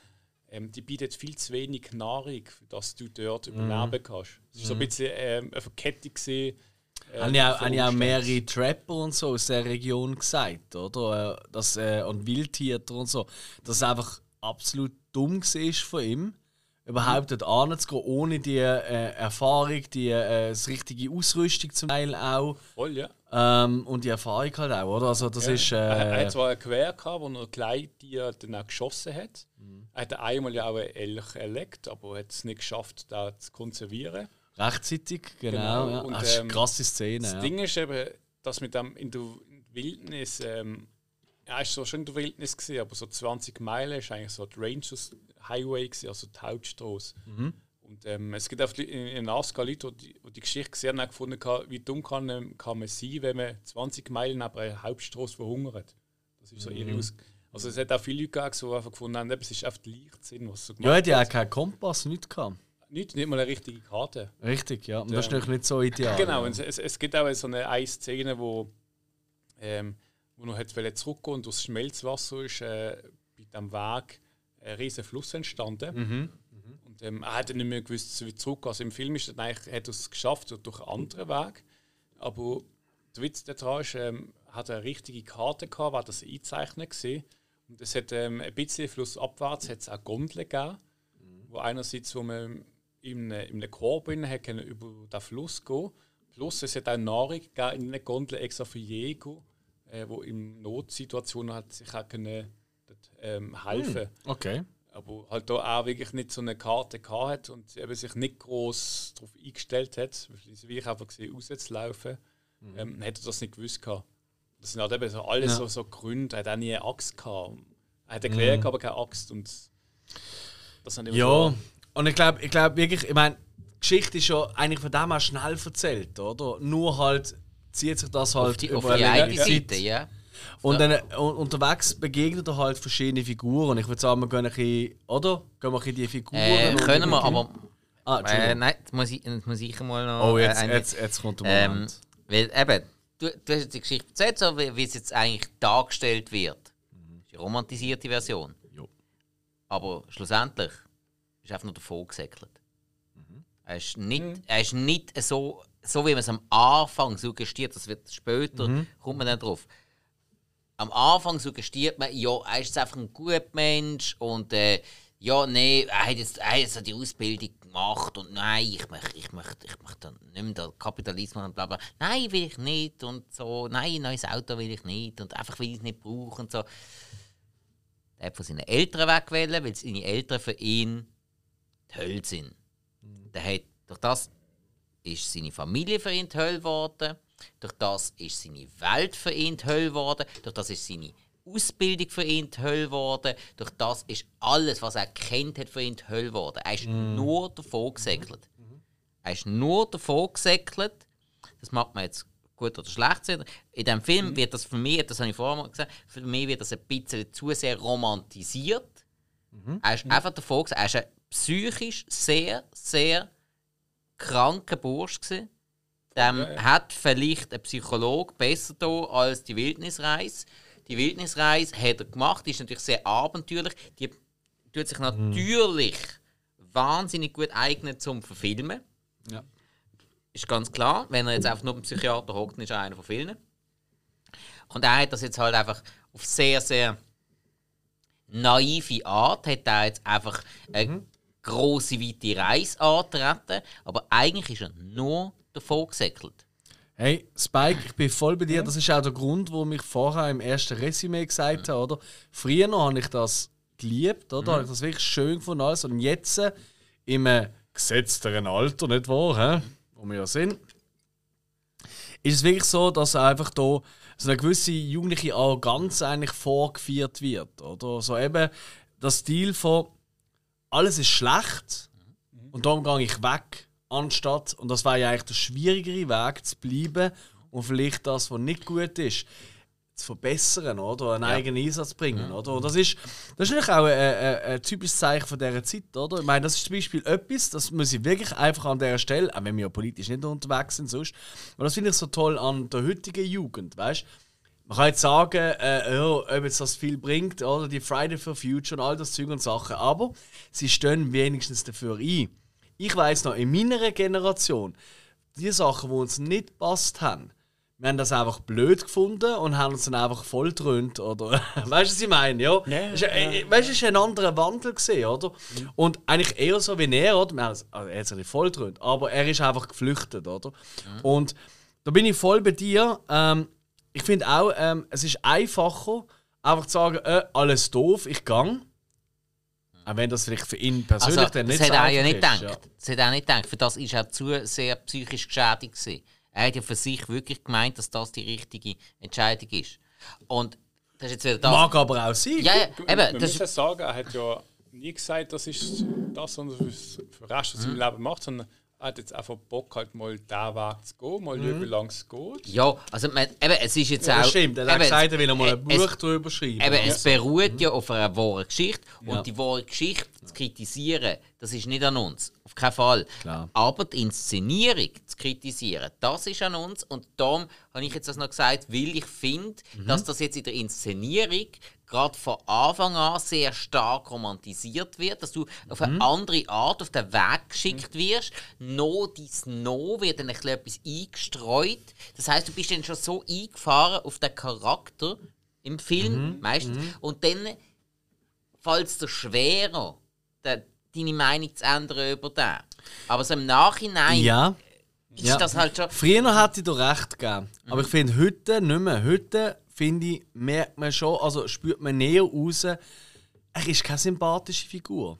ähm, die bietet viel zu wenig Nahrung, dass du dort überleben kannst. Es war so ein bisschen ähm, eine Verkettung. Gewesen, äh, Haben ja auch, auch mehrere Trapper und so aus der Region gesagt, oder? Äh, Das, äh, und Wildtiere und so. Dass es einfach absolut dumm war von ihm, überhaupt dort anzugehen, ohne die äh, Erfahrung, die äh, das richtige Ausrüstung zum Teil auch. Voll, ja. Ähm, und die Erfahrung halt auch, oder? Also das ist. er, er Äh, hat zwar ein Gewehr gehabt, wo er Gleittier dann auch geschossen hat. Mhm. Er hat einmal ja auch einen Elch erlegt, aber er hat es nicht geschafft, da zu konservieren. rechtzeitig, genau. Genau, ja. und, das ist eine ähm, krasse Szene. Das ja. Ding ist eben, dass mit dem in der Wildnis, ähm, ja, ist so schon in der Wildnis gewesen, aber so 20 Meilen ist eigentlich so die Rangers Highway gewesen, also die Hauptstraße. Mhm. Und ähm, es gibt auch in, in Alaska Leute, die, die die Geschichte gesehen haben, gefunden haben, wie dumm kann, ähm, kann man sein, wenn man 20 Meilen neben einer Hauptstraße verhungert. Das ist so ihre Mhm. Aus Also es hat auch viele Leute gegeben, die einfach gefunden haben, es ist einfach Leichtsinn, was so Ja, hat ja auch wird. keinen Kompass, nichts gehabt. Nicht, nicht mal eine richtige Karte. Richtig, ja. Und das ist Ja. natürlich nicht so ideal. Genau, ja. und es, es gibt auch so eine, eine Szene, wo, ähm, wo noch hat zurückgehen und durchs Schmelzwasser ist äh, bei diesem Weg ein riesiger Fluss entstanden. Mhm. Und ähm, er hat nicht mehr gewusst, wie zurück. Also im Film ist er hat er es geschafft durch einen anderen Weg. Aber der Witz daran ist, ähm, er hat eine richtige Karte gehabt, war das eingezeichnet gesehen. Und es hat ähm, ein bisschen flussabwärts hat es auch Gondeln gegeben, wo einerseits, wo man in einem, in einem Korb hat können über den Fluss gehen. Plus es hat auch Nahrung gegeben in einer Gondel extra für Jäger, äh, wo in Notsituationen hat sich auch können, dort, ähm, helfen. Okay. Aber halt da auch wirklich nicht so eine Karte gehabt hat und eben sich nicht groß darauf eingestellt hat, wie ich einfach gesehen rauszulaufen, ähm, hätte er das nicht gewusst gehabt. Das sind halt eben so alles Ja. so, so Gründe. Er hat auch nie eine Axt gehabt. Er hat ein Gewehr aber keine Axt. Und das sind immer Ja, so, und ich glaube ich glaub wirklich, ich meine, die Geschichte ist ja eigentlich von dem her schnell erzählt, oder? Nur halt zieht sich das halt Auf die, auf über die eine Seite, ja. Und dann äh, un- unterwegs begegnet er halt verschiedene Figuren. Und ich würde sagen, wir gehen ein bisschen, oder? Gehen wir ein bisschen die Figuren. Äh, und können wir, aber. Ah, Äh, nein, jetzt muss ich, jetzt muss ich mal noch. oh, jetzt, äh, jetzt, jetzt kommt der Ähm, Moment. weil eben, du, du hast jetzt die Geschichte erzählt, so wie, wie es jetzt eigentlich dargestellt wird. Das ist die romantisierte Version. Jo. Aber schlussendlich ist einfach nur davon gesäckelt. Mhm. Er ist nicht, er ist nicht so, so, wie man es am Anfang suggestiert, das wird später, Mhm. kommt man dann drauf. Am Anfang suggestiert man, ja, er ist einfach ein guter Mensch und äh, ja, nee, er hat jetzt, er hat jetzt die Ausbildung gemacht und nein, ich möchte, ich möchte, ich möchte dann nicht mehr den Kapitalismus und bla bla. Nein, will ich nicht und so, nein, ein neues Auto will ich nicht und einfach will ich es nicht brauchen und so. Er hat von seinen Eltern wegwählen, weil seine Eltern für ihn die Hölle sind. Der hat, durch das ist seine Familie für ihn Hölle geworden, durch das ist seine Welt für ihn Hölle geworden, durch das ist seine Ausbildung für ihn Hölle geworden, durch das ist alles, was er kennt hat, für ihn Hölle geworden. Er ist nur davon gesegelt. Er ist nur davon gesegelt. Das macht man jetzt gut oder schlecht sehen. In diesem Film wird das für mich, das habe ich vorher mal gesagt, für mich wird das ein bisschen zu sehr romantisiert. Er ist einfach davon gesegelt. Er ist ein psychisch sehr, sehr kranker Bursch gewesen. Dem hat vielleicht ein Psychologe besser da als die Wildnisreise. Die Wildnisreise hat er gemacht, die ist natürlich sehr abenteuerlich. Die tut sich natürlich wahnsinnig gut eignen zum Verfilmen. Ja. Ist ganz klar. Wenn er jetzt einfach nur beim Psychiater hockt, dann ist er einer von vielen. Und er hat das jetzt halt einfach auf sehr, sehr naive Art, hat er jetzt einfach eine grosse, weite Reise antreten. Aber eigentlich ist er nur davon gesäckelt. Hey, Spike, ich bin voll bei dir. Das ist auch der Grund, wo ich vorher im ersten Resümee gesagt habe, oder? Früher noch habe ich das geliebt, oder? Habe ich das wirklich schön gefunden alles. Und jetzt äh, im äh, gesetzteren Alter, nicht wahr, hä? wo wir ja sind, ist es wirklich so, dass einfach da so eine gewisse jugendliche Arroganz eigentlich vorgeführt wird. Oder? So eben das Stil von alles ist schlecht und darum gehe ich weg, anstatt, und das wäre ja eigentlich der schwierigere Weg, zu bleiben und vielleicht das, was nicht gut ist, zu verbessern oder einen eigenen Einsatz zu bringen. Oder? Und das, ist, das ist natürlich auch ein, ein, ein typisches Zeichen von dieser Zeit. Oder? Ich meine, das ist zum Beispiel etwas, das muss ich wirklich einfach an dieser Stelle, auch wenn wir ja politisch nicht unterwegs sind, sonst, aber das finde ich so toll an der heutigen Jugend. Weißt? Man kann jetzt sagen, äh, ja, ob jetzt das viel bringt, oder die Friday for Future und all das Zeug und Sachen, aber sie stehen wenigstens dafür ein. Ich weiß noch, in meiner Generation, die Sachen, die uns nicht passt haben, wir haben das einfach blöd gefunden und haben uns dann einfach voll dröhnt, oder? weißt du, was ich meine? Ja. Ja, Ist, äh, weißt du, es war ein anderer Wandel, gesehen, oder? Und eigentlich eher so wie er, oder? Also, er hat sich nicht voll dröhnt, aber er ist einfach geflüchtet, oder? Und da bin ich voll bei dir. Ähm, ich finde auch, ähm, es ist einfacher, einfach zu sagen, äh, alles doof, ich gang. Auch wenn das vielleicht für ihn persönlich Also, dann das nicht hat so er ja nicht ist, gedacht. Das hat er nicht gedacht. Für das ist er zu sehr psychisch geschädigt gewesen. Er hat ja für sich wirklich gemeint, dass das die richtige Entscheidung ist. Und das ist jetzt wieder das. Mag aber auch sein. ja, ja, eben, müssen das, ja sagen, er hat ja nie gesagt, das ist das, was er für den Rest von seinem Mhm. Leben macht, sondern er hat jetzt einfach Bock, halt mal diesen Weg zu gehen, mal schauen, wie lange es geht. ja, also man, eben, es ist jetzt auch. Das stimmt. Er hat eben, gesagt, er will mal ein es- Buch darüber schreiben. Eben, es beruht ja Mhm. auf einer wahren Geschichte. Und Ja. die wahre Geschichte zu kritisieren, das ist nicht an uns. Auf keinen Fall. Klar. Aber die Inszenierung zu kritisieren, das ist an uns. Und darum habe ich jetzt das noch gesagt, weil ich finde, Mhm. dass das jetzt in der Inszenierung gerade von Anfang an sehr stark romantisiert wird, dass du auf Mhm. eine andere Art auf den Weg geschickt wirst. No, dies No wird dann ein bisschen etwas eingestreut. Das heißt, du bist dann schon so eingefahren auf den Charakter im Film Mhm. meistens. Und dann fällt es dir schwerer, de, deine Meinung zu ändern über den. Aber so im Nachhinein ja. ist ja. das halt schon. Früher hätte ich dir recht gegeben. Aber ich finde heute nicht mehr. Heute finde ich, merkt man schon, also spürt man näher raus, er ist keine sympathische Figur.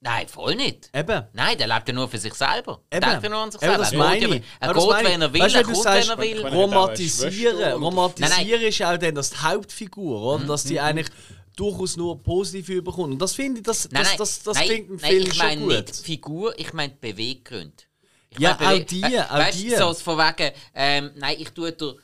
Nein, voll nicht. Eben. Nein, der lebt ja nur für sich selber. Eben. Denkt ja nur an sich Eben, selber. das er meine geht, ich. er Aber das geht wenn er will, Weißt du, er wenn du kommt, sagst, wenn er will. Romantisieren. Schwester oder- Romantisieren ist auch dann das die Hauptfigur, oder? Dass die eigentlich durchaus nur positiv überkommt. Und das finde ich, das, Nein, das, nein, das, das nein, klingt im nein, Film ich schon meine gut. nicht Figur, ich meine Beweggründe. Ich Ja, meine auch die, auch weißt, die. So von wegen, ähm, nein, ich tue der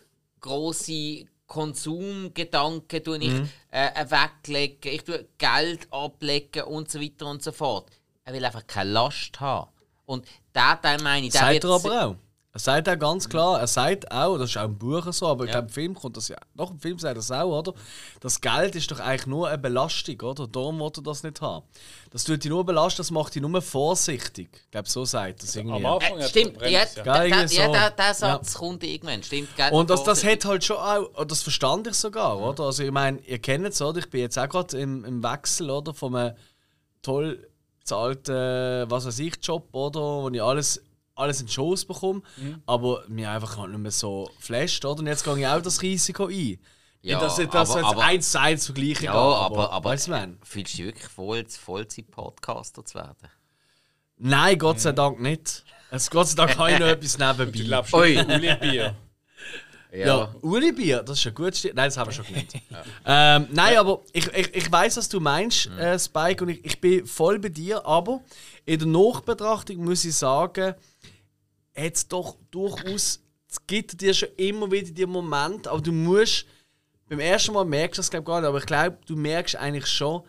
grosse Konsumgedanken tue ich, Mhm. äh, weglegen, ich tue Geld ablegen und so weiter und so fort. Er will einfach keine Last haben. Und der Teil meine ich, der Sagt wird er aber auch. Er sagt auch ganz klar, er sagt auch, das ist auch im Buch so, aber ich glaube, im Film kommt das ja. Doch, im Film sagt er es auch, oder? Das Geld ist doch eigentlich nur eine Belastung, oder? Darum will er das nicht haben. Das tut dich nur belasten, das macht dich nur vorsichtig. Ich glaube, so sagt das irgendwie. Am Anfang Äh, stimmt, ja, ja. Der, ja, so. der, der Satz Ja. kommt irgendwann, stimmt. gell? Und das, das hat halt schon auch, das verstand ich sogar, oder? Also ich meine, ihr kennt es, oder? Ich bin jetzt auch gerade im, im Wechsel, oder? Von einem toll bezahlten, was weiß ich, Job, oder? Wo ich alles, alles in die Schoß bekomme, aber mir einfach halt nicht mehr so flasht, oder? Und jetzt gehe ich auch das Risiko ein. Ja, dass ich das aber- jetzt aber- eins zu eins vergleichen Ja, kann, aber, aber weißt du, meine? fühlst du dich wirklich voll, Vollzeit-Podcaster zu werden? Nein, Gott sei Dank nicht. Es, Gott sei Dank habe ich noch etwas Du nebenbei. glaubst Ui. schon Uli Bier. Ja, Uli Bier, das ist ein gutes Stichwort. Nein, das haben wir schon genannt. ähm, nein, aber ich, ich, ich weiß, was du meinst, Mhm. äh, Spike, und ich, ich bin voll bei dir, aber in der Nachbetrachtung muss ich sagen, hat es doch durchaus, es gibt dir schon immer wieder die Momente, aber du musst, beim ersten Mal merkst du das glaube gar nicht, aber ich glaube, du merkst eigentlich schon,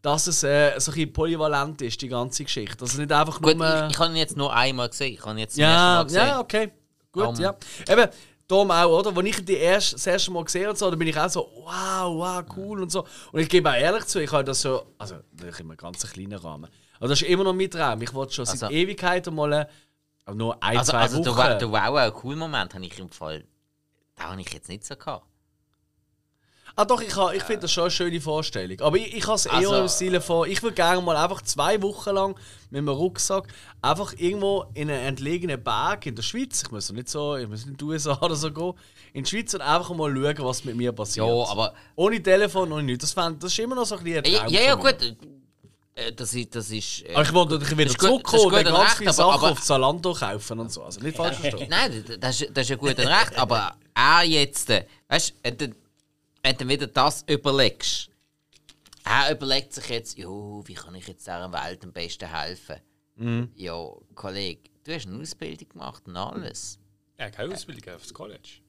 dass es äh, so ein polyvalent ist, die ganze Geschichte. Es nicht einfach Gut, nur... ich, ich habe ihn jetzt nur einmal gesehen. Ich habe jetzt Ja, ersten Mal gesehen. ja, okay. Gut, Darum- ja. Eben, darum auch, oder? Als ich die erst, das erste Mal gesehen habe, so, dann bin ich auch so, wow, wow, cool und so. Und ich gebe auch ehrlich zu, ich habe das so, also natürlich in einem ganz kleinen Rahmen. Aber das ist immer noch mein Traum. Ich wollte schon Also- seit Ewigkeiten mal, äh, nur ein, Also, zwei also der, Wochen. Wa- der Wow, ein cooler Moment habe ich im Fall. Da habe ich jetzt nicht so gehabt. Ah doch, ich, ha- ich finde das schon eine schöne Vorstellung. Aber ich, ich habe es eher Also- im Stile von, ich würde gerne mal einfach zwei Wochen lang mit einem Rucksack einfach irgendwo in einen entlegenen Berg in der Schweiz, ich muss nicht so, ich muss nicht in die USA oder so gehen, in die Schweiz und einfach mal schauen, was mit mir passiert. Ja, aber. Ohne Telefon, ohne nichts. Das, fänd, das ist immer noch so ein bisschen ein Ja, Traum ja, ja gut. Äh, das ist. Das ist äh, Aber ich wollte natürlich wieder zurückkommen und ganz viele recht, aber- Sachen aber- auf Zalando kaufen und so. Also nicht falsch verstehen. Nein, das- das ist, ja gut und recht, aber er jetzt, äh, weißt du, wenn du- wieder das überlegst, er überlegt sich jetzt, jo, wie kann ich jetzt dieser Welt am besten helfen? Ja, Kollege, du hast eine Ausbildung gemacht und alles. Ja, keine Ausbildung aufs College.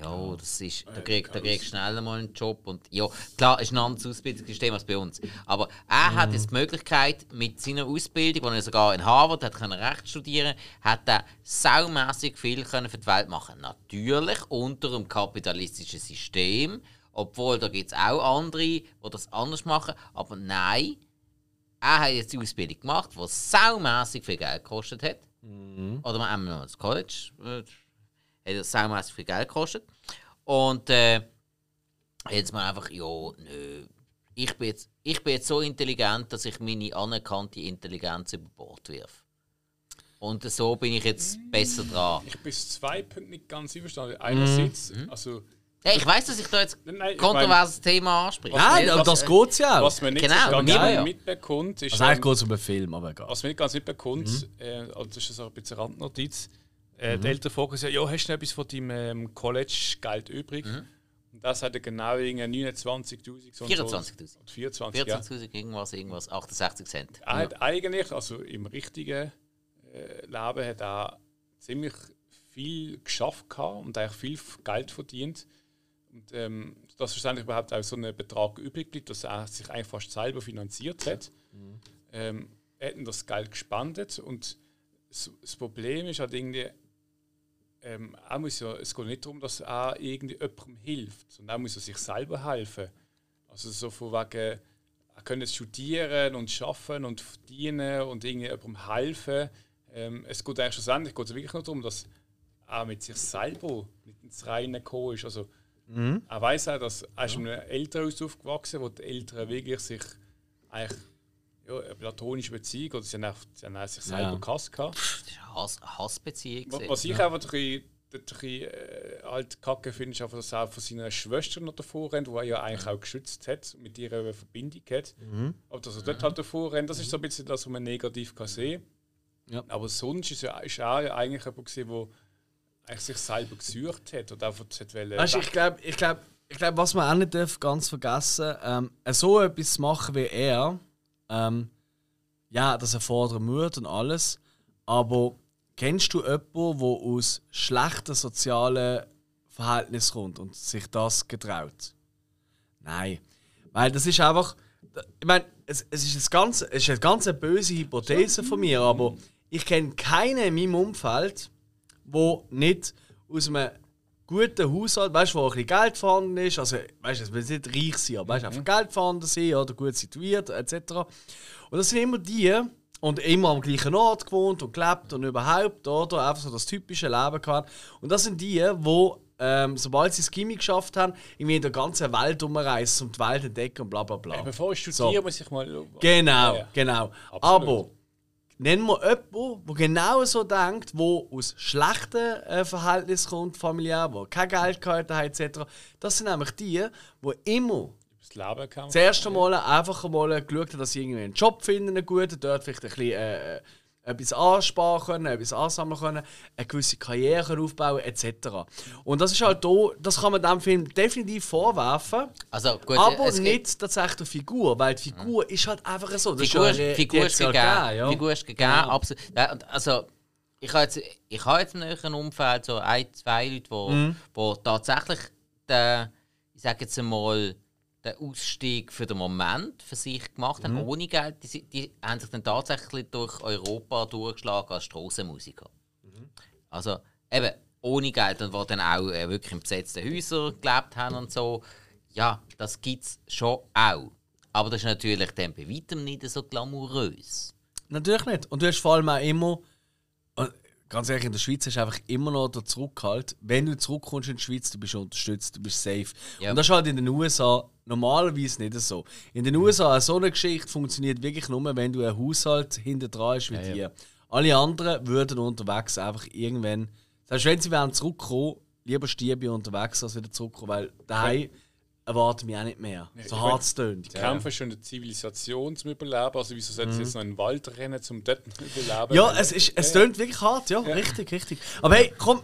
Ja, das ist, da, krieg, kriegst du schneller mal einen Job. Und, ja, klar, es ist ein anderes Ausbildungssystem als bei uns. Aber er hat jetzt die Möglichkeit, mit seiner Ausbildung, wo er sogar in Harvard hat können Recht studieren hat er saumässig viel können für die Welt machen Natürlich unter dem kapitalistischen System, obwohl da gibt es auch andere, die das anders machen. Aber nein, er hat jetzt die Ausbildung gemacht, die saumässig viel Geld gekostet hat. Oder man einmal das College. Hat das saumässig viel Geld gekostet. Und äh, jetzt mal einfach, ja, nö. Ich bin, jetzt, ich bin jetzt so intelligent, dass ich meine anerkannte Intelligenz über Bord wirf. Und so bin ich jetzt besser dran. Ich bin zwei Punkte nicht ganz einverstanden. Einerseits, also, Hey, ich weiß, dass ich da jetzt ich kontroverses Thema anspreche. Nein, aber das geht ja auch. was man nicht Genau, so ganz ja, ja. mitbekommt, ist, Also eigentlich geht es um einen Film, aber egal. was man nicht ganz mitbekommt, äh, also das ist so ein bisschen eine Randnotiz, äh, Mhm. die Eltern fragen sich, ja, hast du noch etwas von deinem ähm, College-Geld übrig? Und das hat er genau irgendwie 29'000 so und so. 24'000. Und 24, ja. 14.000 irgendwas, irgendwas, 68 Cent. Er hat eigentlich, also im richtigen äh, Leben, hat er ziemlich viel geschafft gehabt und eigentlich viel Geld verdient. Und ähm, dass schlussendlich überhaupt auch so ein Betrag übrig blieb, dass er sich eigentlich fast selber finanziert hat. Ähm, er hat ihm das Geld gespendet und das, das Problem ist halt irgendwie, ähm, er muss ja, es geht nicht darum, dass er irgendwie jemandem hilft, sondern er muss ja sich selber helfen. Also so von wegen, er kann jetzt studieren und schaffen und verdienen und irgendwie jemandem helfen. Ähm, es geht eigentlich schlussendlich geht es wirklich nur darum, dass er mit sich selber nicht ins Reine gekommen ist. Also, Er weiß auch, dass er ist in einem Elternhaus aufgewachsen, wo die Eltern wirklich sich eigentlich ja, eine platonische Beziehung oder sie haben, auch, sie haben auch sich selber Ja. gehasst gehabt. Das ist eine Hass, Hassbeziehung. Was, was ich einfach ein bisschen, ein bisschen äh, halt kacke finde, ist einfach, dass er von seiner Schwester noch davor rennt, die er ja eigentlich auch geschützt hat, mit ihr eine Verbindung hat. Aber dass er dort halt davor rennt, das ist so ein bisschen das, was man negativ kann sehen Ja. Aber sonst ist, ja, ist er ja eigentlich jemand, der eigentlich sich selber gesucht hat und einfach hat wollen, Weißt ich glaube, ich glaub, ich glaub, was man auch nicht darf, ganz vergessen ähm, so etwas zu machen wie er, ähm, ja, das erfordert Mut und alles, aber kennst du jemanden, der aus schlechten sozialen Verhältnissen kommt und sich das getraut? Nein. Weil das ist einfach. Ich meine, es, es, ist das ganze, es ist eine ganz böse Hypothese von mir, aber ich kenne keinen in meinem Umfeld, wo nicht aus einem guten Haushalt, weißt du, wo ein bisschen Geld vorhanden ist, also weißt du, es will nicht reich sein, aber weißt, einfach Geld vorhanden sein oder gut situiert etc. Und das sind immer die, und immer am gleichen Ort gewohnt und gelebt und überhaupt, oder? Einfach so das typische Leben gehabt. Und das sind die, die, ähm, sobald sie das Gimmi geschafft haben, irgendwie in der ganzen Welt umreisen und die Welt entdecken und bla bla bla. Ey, Bevor ich studiere, muss ich mal. Genau, Ja, ja. genau. Absolut. Aber nennen wir jemanden, der genau so denkt, der aus schlechten äh, Verhältnissen kommt, familiär, der kein Geld gehabt hat, etc. Das sind nämlich die, die immer Das Leben kann. das erste Mal einfach mal geschaut haben, dass sie irgendwie einen Job finden, einen guten, dort vielleicht ein bisschen äh, etwas ansparen können, etwas ansammeln können, eine gewisse Karriere aufbauen etc. Und das ist halt da, das kann man dem Film definitiv vorwerfen, Also gut, aber nicht tatsächlich der Figur, weil die Figur ist halt einfach so. Das Figur, ist ja, Figur ist gegeben. ja. Figur ist gegeben, Ja. absolut. Ja, und also, ich habe jetzt, ich habe jetzt im näheren Umfeld so ein, zwei Leute, die Mhm. wo tatsächlich den, ich sage jetzt einmal, den Ausstieg für den Moment für sich gemacht haben, Mhm. ohne Geld. Die, die haben sich dann tatsächlich durch Europa durchgeschlagen als Strassenmusiker. Mhm. Also eben ohne Geld und die dann auch äh, wirklich in besetzten Häusern gelebt haben und so. Ja, das gibt es schon auch. Aber das ist natürlich dann bei weitem nicht so glamourös. Natürlich nicht. Und du hast vor allem auch immer, ganz ehrlich, in der Schweiz du einfach immer noch den Zurückhalt. Wenn du zurückkommst in die Schweiz, du bist unterstützt, du bist safe. Ja. Und das ist halt in den USA normalerweise nicht so. In den USA, so eine Geschichte funktioniert wirklich nur, wenn du einen Haushalt hinter dran hast wie Ja, ja. dir. Alle anderen würden unterwegs einfach irgendwann, selbst wenn sie werden zurückkommen, lieber Stiebe unterwegs als wieder zurückkommen, weil daheim, erwarte ich mich auch nicht mehr. ich So hart es tönt. Die kämpfen schon eine Zivilisation zum Überleben. Also wieso sollten sie jetzt noch in den Wald rennen, um dort zu überleben? Mhm. Ja, es, ist, es tönt wirklich hart, ja, richtig, richtig. Aber hey, komm,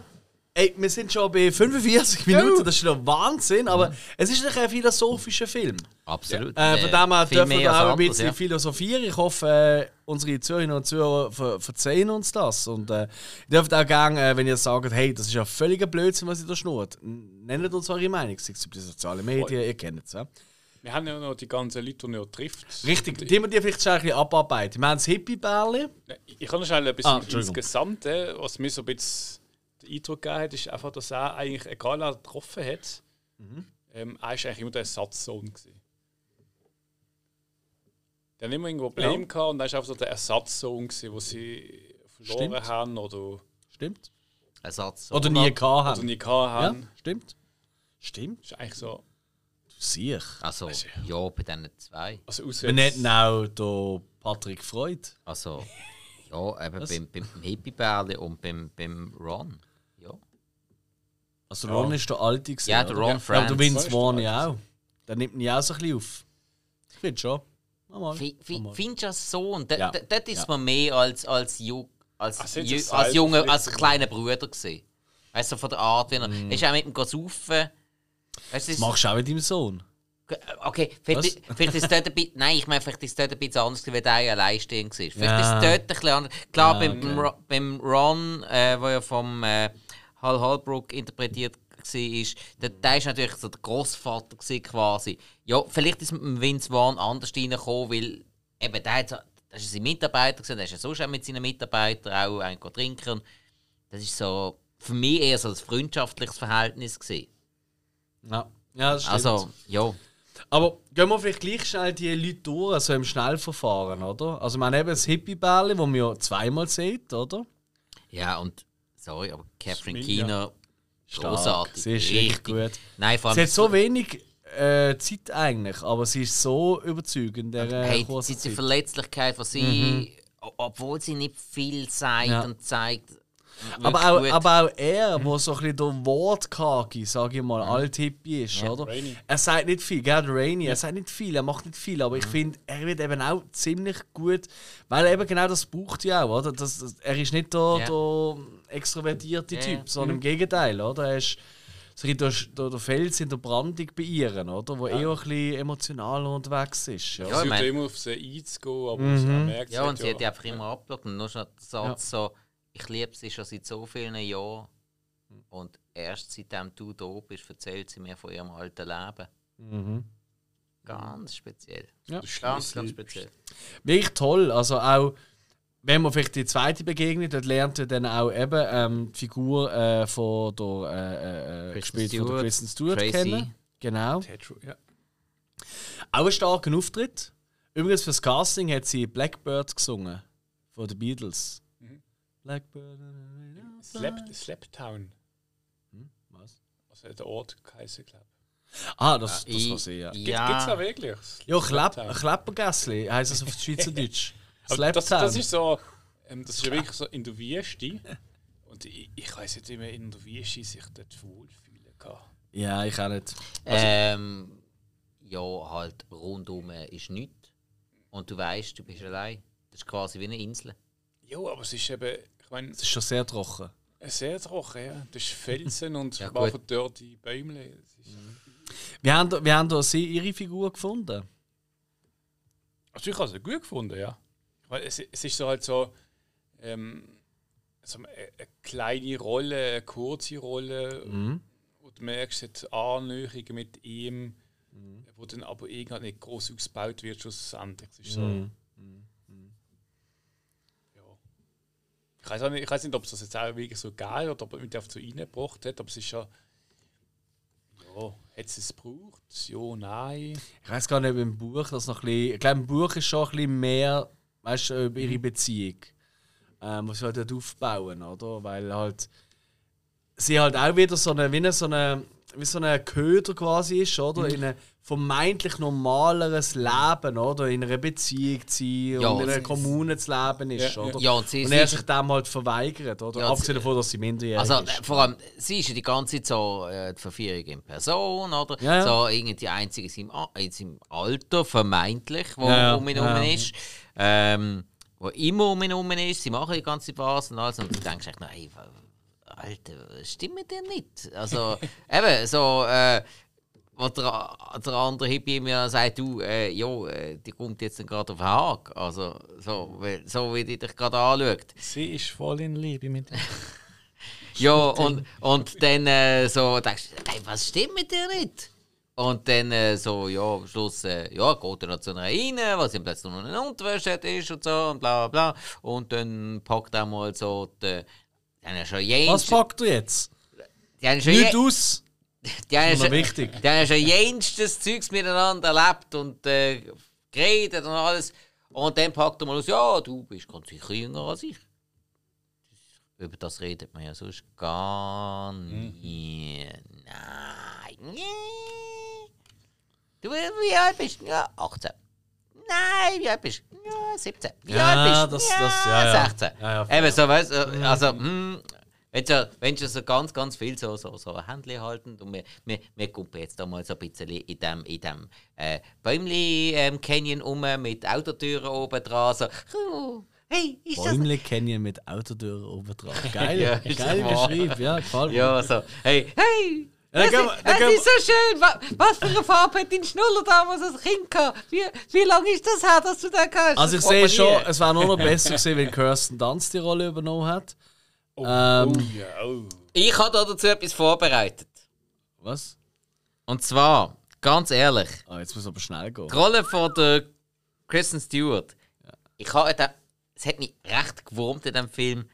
ey, wir sind schon bei 45 Minuten, das ist noch Wahnsinn, aber es ist ein philosophischer Film. Absolut. Äh, von dem her dürfen wir auch ein bisschen ja. philosophieren. Ich hoffe, äh, unsere Zuhörerinnen und Zuhörer ver verzeihen uns das. Und äh, ihr dürft auch gerne, äh, wenn ihr sagt, hey, das ist ja völliger Blödsinn, was ihr da schnurrt, nennt uns eure Meinung. Sei es über die sozialen Medien, ihr kennt es. Ja? Wir haben ja noch die ganzen Leute, die noch trifft. Richtig, die wir die vielleicht schon ein bisschen abarbeiten. Wir haben das Hippie-Bärli. Ich kann noch schnell ein bisschen Ah, insgesamt, äh, was mir so ein bisschen den Eindruck gegeben hat, ist einfach, dass er eigentlich, egal wer er getroffen hat, Mhm. ähm, er ist eigentlich immer der Ersatzsohn gewesen. Der hat immer irgendwo Problem Ja. gehabt und er ist einfach so der Ersatzsohn gewesen, wo sie verloren Stimmt. haben oder, Stimmt. Ersatz. Oder nie gehabt oder haben. nie gehabt Ja, haben. stimmt. Stimmt. Das ist eigentlich so. Sicher. Also, ja, bei diesen zwei. Also Wir nennen auch den Patrick Freud. Also, ja, eben beim, beim Hippie-Bärli und beim, beim Ron. Ja. Also Ron ist der Alte gewesen, Ja, der? Ron Ja, Franz. der Vince Ron ist Vaughn ja auch. Der nimmt ihn auch so ein bisschen auf. Ich finde schon. Mal. Fi- fi- Mal. Findest du das so? Und d- Ja. ist Ja. man mehr als, als, Ju als, Ach, sind Ju das als Junge, als kleiner Bruder gesehen. Weißt du, von der Art, wie er. Mm. Er ist auch mit ihm saufen. Weißt du, Das machst du auch mit deinem Sohn. Okay, vielleicht, vielleicht ist es dort ein bisschen. Nein, ich meine, vielleicht ist es dort ein bisschen anders, weil der ja alleinstehend war. Vielleicht Ja. ist es dort ein bisschen anders. Klar, Ja, beim, beim, beim Ron, äh, der ja vom äh, Hal Holbrook interpretiert war, der, der ist natürlich so der Großvater quasi. Ja, vielleicht ist mit dem Vince Vaughn anders reingekommen, weil eben der hat so, das ist sein Mitarbeiter gewesen, der ist ja sonst auch mit seinen Mitarbeitern auch ein trinken. Das ist so für mich eher so ein freundschaftliches Verhältnis gewesen. Ja, ja das stimmt. Also, ja. Aber gehen wir vielleicht gleich schnell die Leute durch, also im Schnellverfahren, oder? Also wir haben eben das Hippie-Bärli, das man ja zweimal sieht, oder? Ja, und sorry, aber Catherine. Keener, großartig. Sie ist richtig gut. Nein, vor allem Sie hat so wenig äh, Zeit eigentlich, aber sie ist so überzeugend. in dieser hey, kurzen die, die Zeit. Verletzlichkeit von sie, o- obwohl sie nicht viel sagt Ja. und zeigt. Aber auch, gut. aber auch er, wo so ein bisschen der Wortkaki, sage ich mal, alt-hippie ist, Ja, oder? Rainey. Er sagt nicht viel, gell, der Rainey, er sagt nicht viel, er macht nicht viel, aber ich finde, er wird eben auch ziemlich gut, weil er eben genau das braucht ja auch, oder? Das, das, er ist nicht der, Ja. der extrovertierte Ja, Typ, ja. sondern im Gegenteil, oder? Er ist so ein bisschen der, der, der Fels in der Brandung bei ihr, oder? Wo eher ein bisschen emotionaler unterwegs ist. Ja. Ja, Ja, ich sie mein- versucht immer auf sie einzugehen, aber Mhm. man merkt, ja, und sie hat ja, die einfach immer abgelockt. Und nur schon der Satz so, ich liebe sie schon seit so vielen Jahren. Und erst seitdem du da bist, erzählt sie mir von ihrem alten Leben. Mhm. Ganz speziell. Ja. Ganz, ganz speziell. Wirklich toll. Also auch, wenn man vielleicht die zweite begegnet, dort lernt er dann auch eben ähm, die Figur äh, von der, äh, äh, Kristen gespielt von der Stewart, Kristen Stewart Tracy. kennen. Genau. Ted- ja. Auch einen starken Auftritt. Übrigens fürs Casting hat sie Blackbird gesungen. Von den Beatles. Blackbird. Slap, Slaptown. Was? Also der Ort geheißen, glaube Ah, das, das Ich- war sie, ja. Ja. Gibt es da wirklich? Ja, Klepp, Slaptown. Kleppergässli heisst das auf Schweizerdeutsch. Aber das, Slaptown. das ist so, ähm, das ist ja wirklich so in der Wüste. Und ich, ich weiß nicht, wie man in der Wüste sich dort wohlfühlen kann. Ja, ich auch nicht. Ähm, ja, halt rundum ist nichts. Und du weißt, du bist allein. Das ist quasi wie eine Insel. Ja, aber es ist eben, ich meine, Es ist schon sehr trocken. sehr trocken, ja. Das ist Felsen und Ja, verdörrte Bäume. Ist, Wir haben, wir haben da sie ihre Figur gefunden. Also ich habe es gut gefunden, ja. Weil es, es ist so halt so, ähm, so eine, eine kleine Rolle, eine kurze Rolle, Mhm. wo du merkst, es hat Annäherungen mit ihm, wo dann aber irgendwann nicht groß ausgebaut wird, schlussendlich. Es ist so, Mhm. ja. Ich weiß, nicht, ich weiß nicht, ob es das jetzt auch wirklich so geil oder ob mich einfach so reingebracht hat, aber es ist ja. Ja, hat es es gebraucht? Ja, nein. Ich weiß gar nicht, ob im Buch das noch ein bisschen. Ich glaube, im Buch ist schon ein bisschen mehr, weißt du, über ihre Beziehung. Ähm, was sie halt aufbauen, oder? Weil halt. Sie halt auch wieder so eine, wie eine, so eine wie so ein Köder quasi ist, oder? In einem vermeintlich normaleres Leben, oder? In einer Beziehung zu sein Ja, und in einer Kommune zu leben ist, Ja, oder? Ja, und sie- und er sich dem halt verweigert, oder? Ja, Abgesehen davon, dass sie minderjährig Also ist. äh, vor allem, sie ist ja die ganze Zeit so äh, die Verführung in Person, oder? Ja. So irgendwie die einzige in seinem, A- in seinem Alter, vermeintlich, wo Ja, um ihn herum ist. Ähm, wo immer um ihn herum ist, sie machen die ganze was und alles. Und du denkst echt, hey, Alter, was stimmt mit dir nicht? Also, eben, so, äh, wo der, der andere Hippie mir sagt, du, äh, jo, äh, die kommt jetzt gerade auf den Haag. Also, so, so wie die dich gerade anschaut. Sie ist voll in Liebe mit ihm. Ja, und, und dann äh, so denkst du, hey, was stimmt mit dir nicht? Und dann äh, so, ja, am Schluss, äh, ja, geht er noch zu einer rein, weil sie plötzlich noch eine Unterwäsche ist und so und bla bla bla. Und dann packt er mal so die. Die haben ja schon Was jenst. packt du jetzt? Die haben schon Nicht aus! die haben schon- wichtig. Die haben schon jenstes Zeugs miteinander erlebt und äh, geredet und alles. Und dann packt er mal aus, ja, du bist ganz sicher jünger als ich. Über das redet man ja sonst gar nie. Nein. Du, wie alt bist du? Ja, 18. Nein, wie alt bist du? Ja, 17. Wie Ja, alt bist du? das- das- ja, ja. 16. Ja, ja. Eben so, weißt du, also, hm, wenn du, wenn du so ganz, ganz viel so, so, so Händchen halten und wir, wir, wir gucken jetzt da mal so ein bisschen in dem, in dem äh, Bäumli ähm, Canyon um mit Autotüren oben dran, so, hey, ist das... Bäumle Canyon mit Autotüren oben dran. Geil, Ja, geil beschrieben, ja, gefällt mir. Ja, so, hey, hey! Ja, Das, dann das ist so schön! Wa- Was für eine Farbe hat dein Schnuller damals als Kind gehabt? Wie, wie lange ist das her, dass du den kannst? Also ich sehe man schon, es wäre nur noch besser gewesen, wenn Kirsten Dunst die Rolle übernommen hat. Oh, Ähm, oh, ja, oh. Ich habe da dazu etwas vorbereitet. Was? Und zwar, ganz ehrlich, Ah, jetzt muss aber schnell gehen. Die Rolle von der Kristen Stewart. Ich habe da, es hat mich recht gewurmt in dem Film,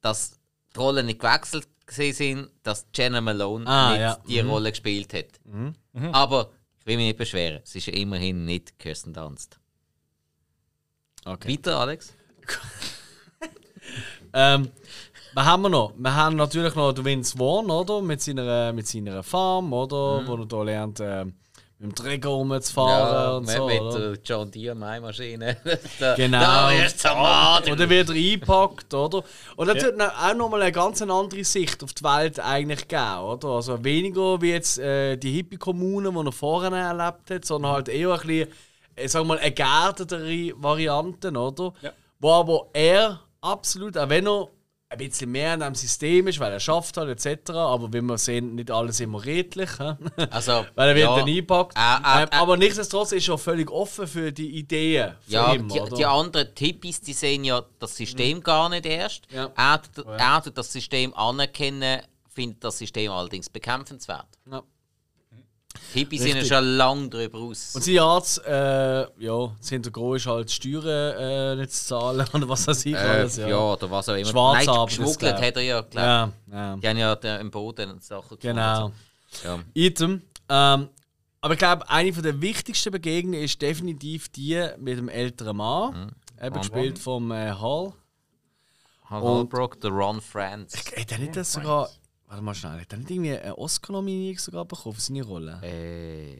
dass die Rollen nicht gewechselt gesehen sind, dass Jenna Malone Ah, nicht ja. die Rolle gespielt hat. Aber ich will mich nicht beschweren. Es ist ja immerhin nicht Kirsten Dunst. Okay. Weiter, Alex? Ähm, was haben wir noch? Wir haben natürlich noch den Vince Vaughn, oder? Mit seiner, mit seiner Farm, oder? Mhm. Wo er da lernt, äh, mit dem Träger rumzufahren und mit, so, mit oder? der John Deere Maschine. da, Genau. Da ist. Und dann wird er eingepackt, oder? Und das hat auch nochmal eine ganz andere Sicht auf die Welt eigentlich gegeben, oder? Also weniger wie jetzt äh, die Hippie-Kommune, die er vorher erlebt hat, sondern halt eher ein bisschen, äh, sagen wir mal, eine geerdetere Variante, oder? Ja. Wo aber er absolut, auch wenn er ein bisschen mehr in diesem System ist, weil er schafft halt etc., aber wie wir sehen, nicht alles immer redlich? Also, weil er wird ja, dann eingepackt. Äh, äh, Ähm, äh. aber nichtsdestotrotz ist er völlig offen für die Ideen von Ja, ihm, die, oder? die anderen Hippies, die sehen ja das System gar nicht erst. Ja. Er, tut- er tut das System anerkennen, findet das System allerdings bekämpfenswert. Ja. Hippies sind ja schon lange darüber aus. Und seine Art, äh, ja, das Hintergrund ist halt, Steuern äh, nicht zu zahlen oder was weiß ich äh, alles. ja. Ja, oder was auch immer. Schwarz Nein, geschmuggelt hat er ja, glaube ja, ja. Die haben ja den, im Boden und Sachen gefunden. genau. Ja. Item. Ähm, aber ich glaube, eine von der wichtigsten Begegnungen ist definitiv die mit dem älteren Mann. Eben Ron gespielt vom äh, Hall. Hal Und- Holbrook, der Ron Franz. Hat er nicht das sogar. Warte mal schnell, hat er nicht irgendwie eine Oscar-Nominierung sogar bekommen für seine Rolle? Äh,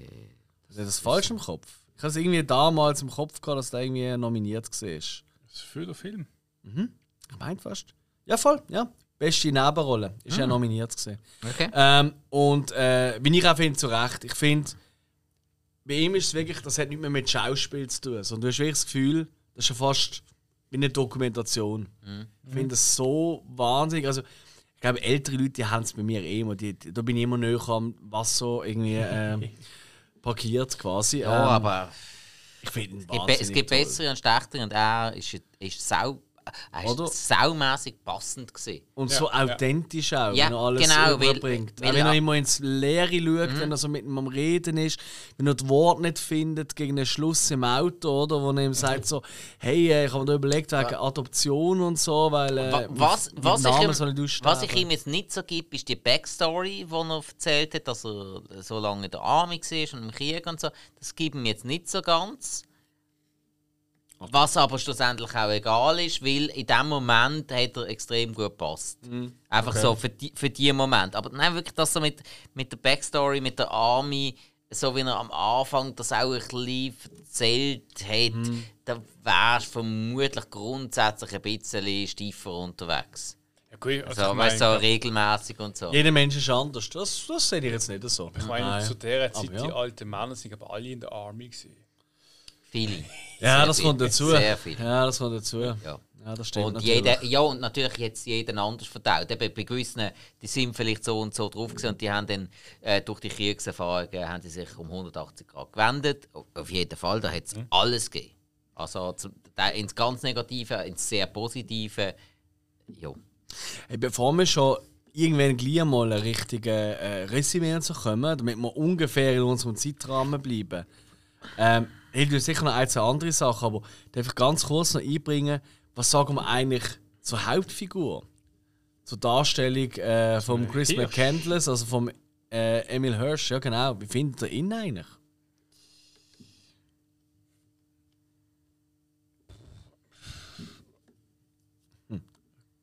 Ist das falsch im Kopf? Ich habe es irgendwie damals im Kopf gehabt, dass der irgendwie nominiert war. Das ist für den Film. Ich meinte fast. Ja, voll, ja. Beste Nebenrolle. Ist ja nominiert gewesen. okay. Ähm, und äh, wie ich auch finde, zu Recht. Ich finde, bei ihm ist es wirklich, das hat nicht mehr mit Schauspiel zu tun, sondern du hast wirklich das Gefühl, das ist ja fast wie eine Dokumentation. Ich finde das so wahnsinnig. Also, ich glaube, ältere Leute haben es bei mir eh immer. Die, da bin ich immer näher am Wasser irgendwie äh, parkiert quasi. Ja, Ähm, aber ich finde es gibt, es gibt bessere und schlechtere und er ist, ist sau. Er ist Oder? saumässig passend gewesen. Und Ja, so ja. authentisch auch, Ja, wenn er alles genau, weil- überbringt. weil auch wenn er er- immer ins Leere schaut, wenn er so mit ihm am Reden ist, wenn er das Wort nicht findet gegen den Schluss im Auto, oder? Wo er ihm sagt so, hey, äh, ich habe mir da überlegt, wegen Adoption und so, weil äh, Wa- Was, mein was, Name ich soll ihm, aussterben. was ich ihm jetzt nicht so gebe, ist die Backstory, die er erzählt hat, dass er so lange in der Army war und im Krieg und so. Das gibt ihm jetzt nicht so ganz. Was aber schlussendlich auch egal ist, weil in dem Moment hat er extrem gut gepasst. Einfach so für die, für die Moment. Aber nein, wirklich das so mit, mit der Backstory, mit der Army, so wie er am Anfang das auch ein bisschen erzählt hat, da wärst du vermutlich grundsätzlich ein bisschen steifer unterwegs. Ja, gut, also So, ich weißt so regelmäßig und so. Jeder Mensch ist anders. Das, das sehe ich jetzt nicht so. ich meine Nein. zu der Zeit, Aber ja. die alten Männer sind aber alle in der Army gewesen. Viele. Ja, Sehr das viel. kommt dazu. Sehr viel. Ja, das kommt dazu. Ja. Ja, das stimmt Und natürlich. jeder, ja, und natürlich jetzt jeden anders verteilt. Eben bei gewissen, die sind vielleicht so und so drauf gewesen und die haben dann äh, durch die Kriegserfahrungen haben die sich um 180 Grad gewendet. Auf jeden Fall, da hat es Mhm. alles gegeben. Also zum, da, ins ganz Negative, ins sehr Positive. Ja. Hey, bevor wir schon irgendwann gleich mal ein richtiges äh, Resümee so kommen, damit wir ungefähr in unserem Zeitrahmen bleiben, ähm, ich will sicher noch ein, zwei andere Sachen, aber darf ich ganz kurz noch einbringen, was sagen wir eigentlich zur Hauptfigur? Zur Darstellung äh, von Chris Hirsch. McCandless, also vom äh, Emil Hirsch, ja genau. Wie findet ihr ihn eigentlich?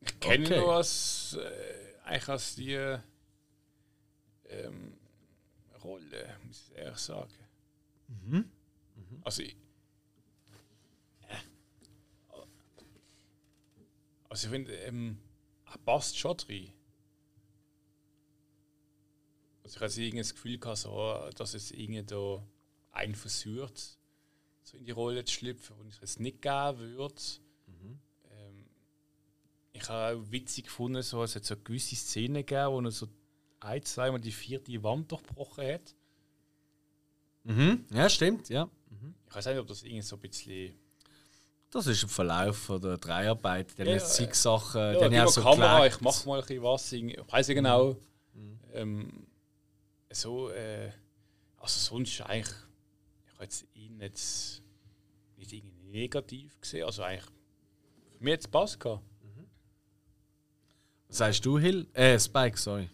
Ich kenne Okay. ihn nur als, äh, eigentlich als die ähm, Rolle, muss ich ehrlich sagen. Also, ich, also ich finde, ähm, er passt schon rein. Also ich hatte irgendwie das Gefühl, gehabt, so, dass es irgendwie da einen versucht, so in die Rolle zu schlüpfen, wo ich es nicht geben würde. Ähm, ich habe auch witzig gefunden, so, es hat so gewisse Szenen gegeben, wo er so ein, zweimal die vierte Wand durchbrochen hat. Mhm. Ja, stimmt, ja. Ich weiß nicht, ob das irgendwie so ein bisschen. Das ist im Verlauf von der Dreiarbeit. Haben Ja, jetzt zig Sachen, Ja, gib ja so Kamera, gelegt. ich mach mal ein bisschen was. Ich weiß nicht genau. Ähm, so, äh, also sonst eigentlich, ich habe jetzt ihn jetzt nicht irgendwie negativ gesehen. Also eigentlich, für mich hat es Spaß gehabt. Was sagst du, Hill? Äh, Spike, sorry.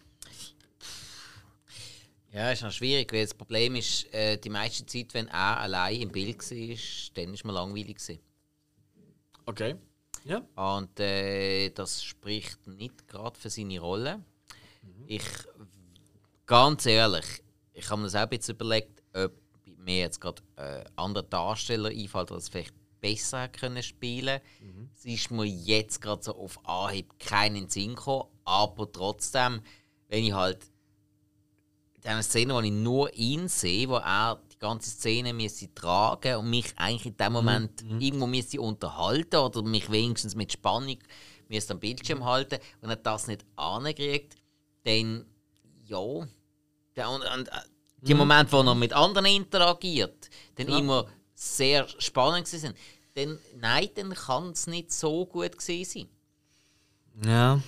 Ja, ist noch schwierig, weil das Problem ist, äh, die meiste Zeit, wenn er allein im Bild war, dann ist man langweilig. Gewesen. Okay. Ja. Und äh, das spricht nicht gerade für seine Rolle. Ich, ganz ehrlich, ich habe mir das auch ein bisschen überlegt, ob mir jetzt gerade äh, andere Darsteller einfällt, die das vielleicht besser können spielen Es ist mir jetzt gerade so auf Anhieb keinen Sinn gekommen, aber trotzdem, wenn ich halt in einer Szene, wo ich nur ihn sehe, wo er die ganze Szene müsste tragen und mich eigentlich in dem Moment irgendwo müsste unterhalten oder mich wenigstens mit Spannung müsste am Bildschirm halten und er das nicht ankriegt, dann ja. Der, und, und, äh, die Momente, wo er mit anderen interagiert, dann immer sehr spannend sind, dann nein, dann kann es nicht so gut gewesen sein. Ja.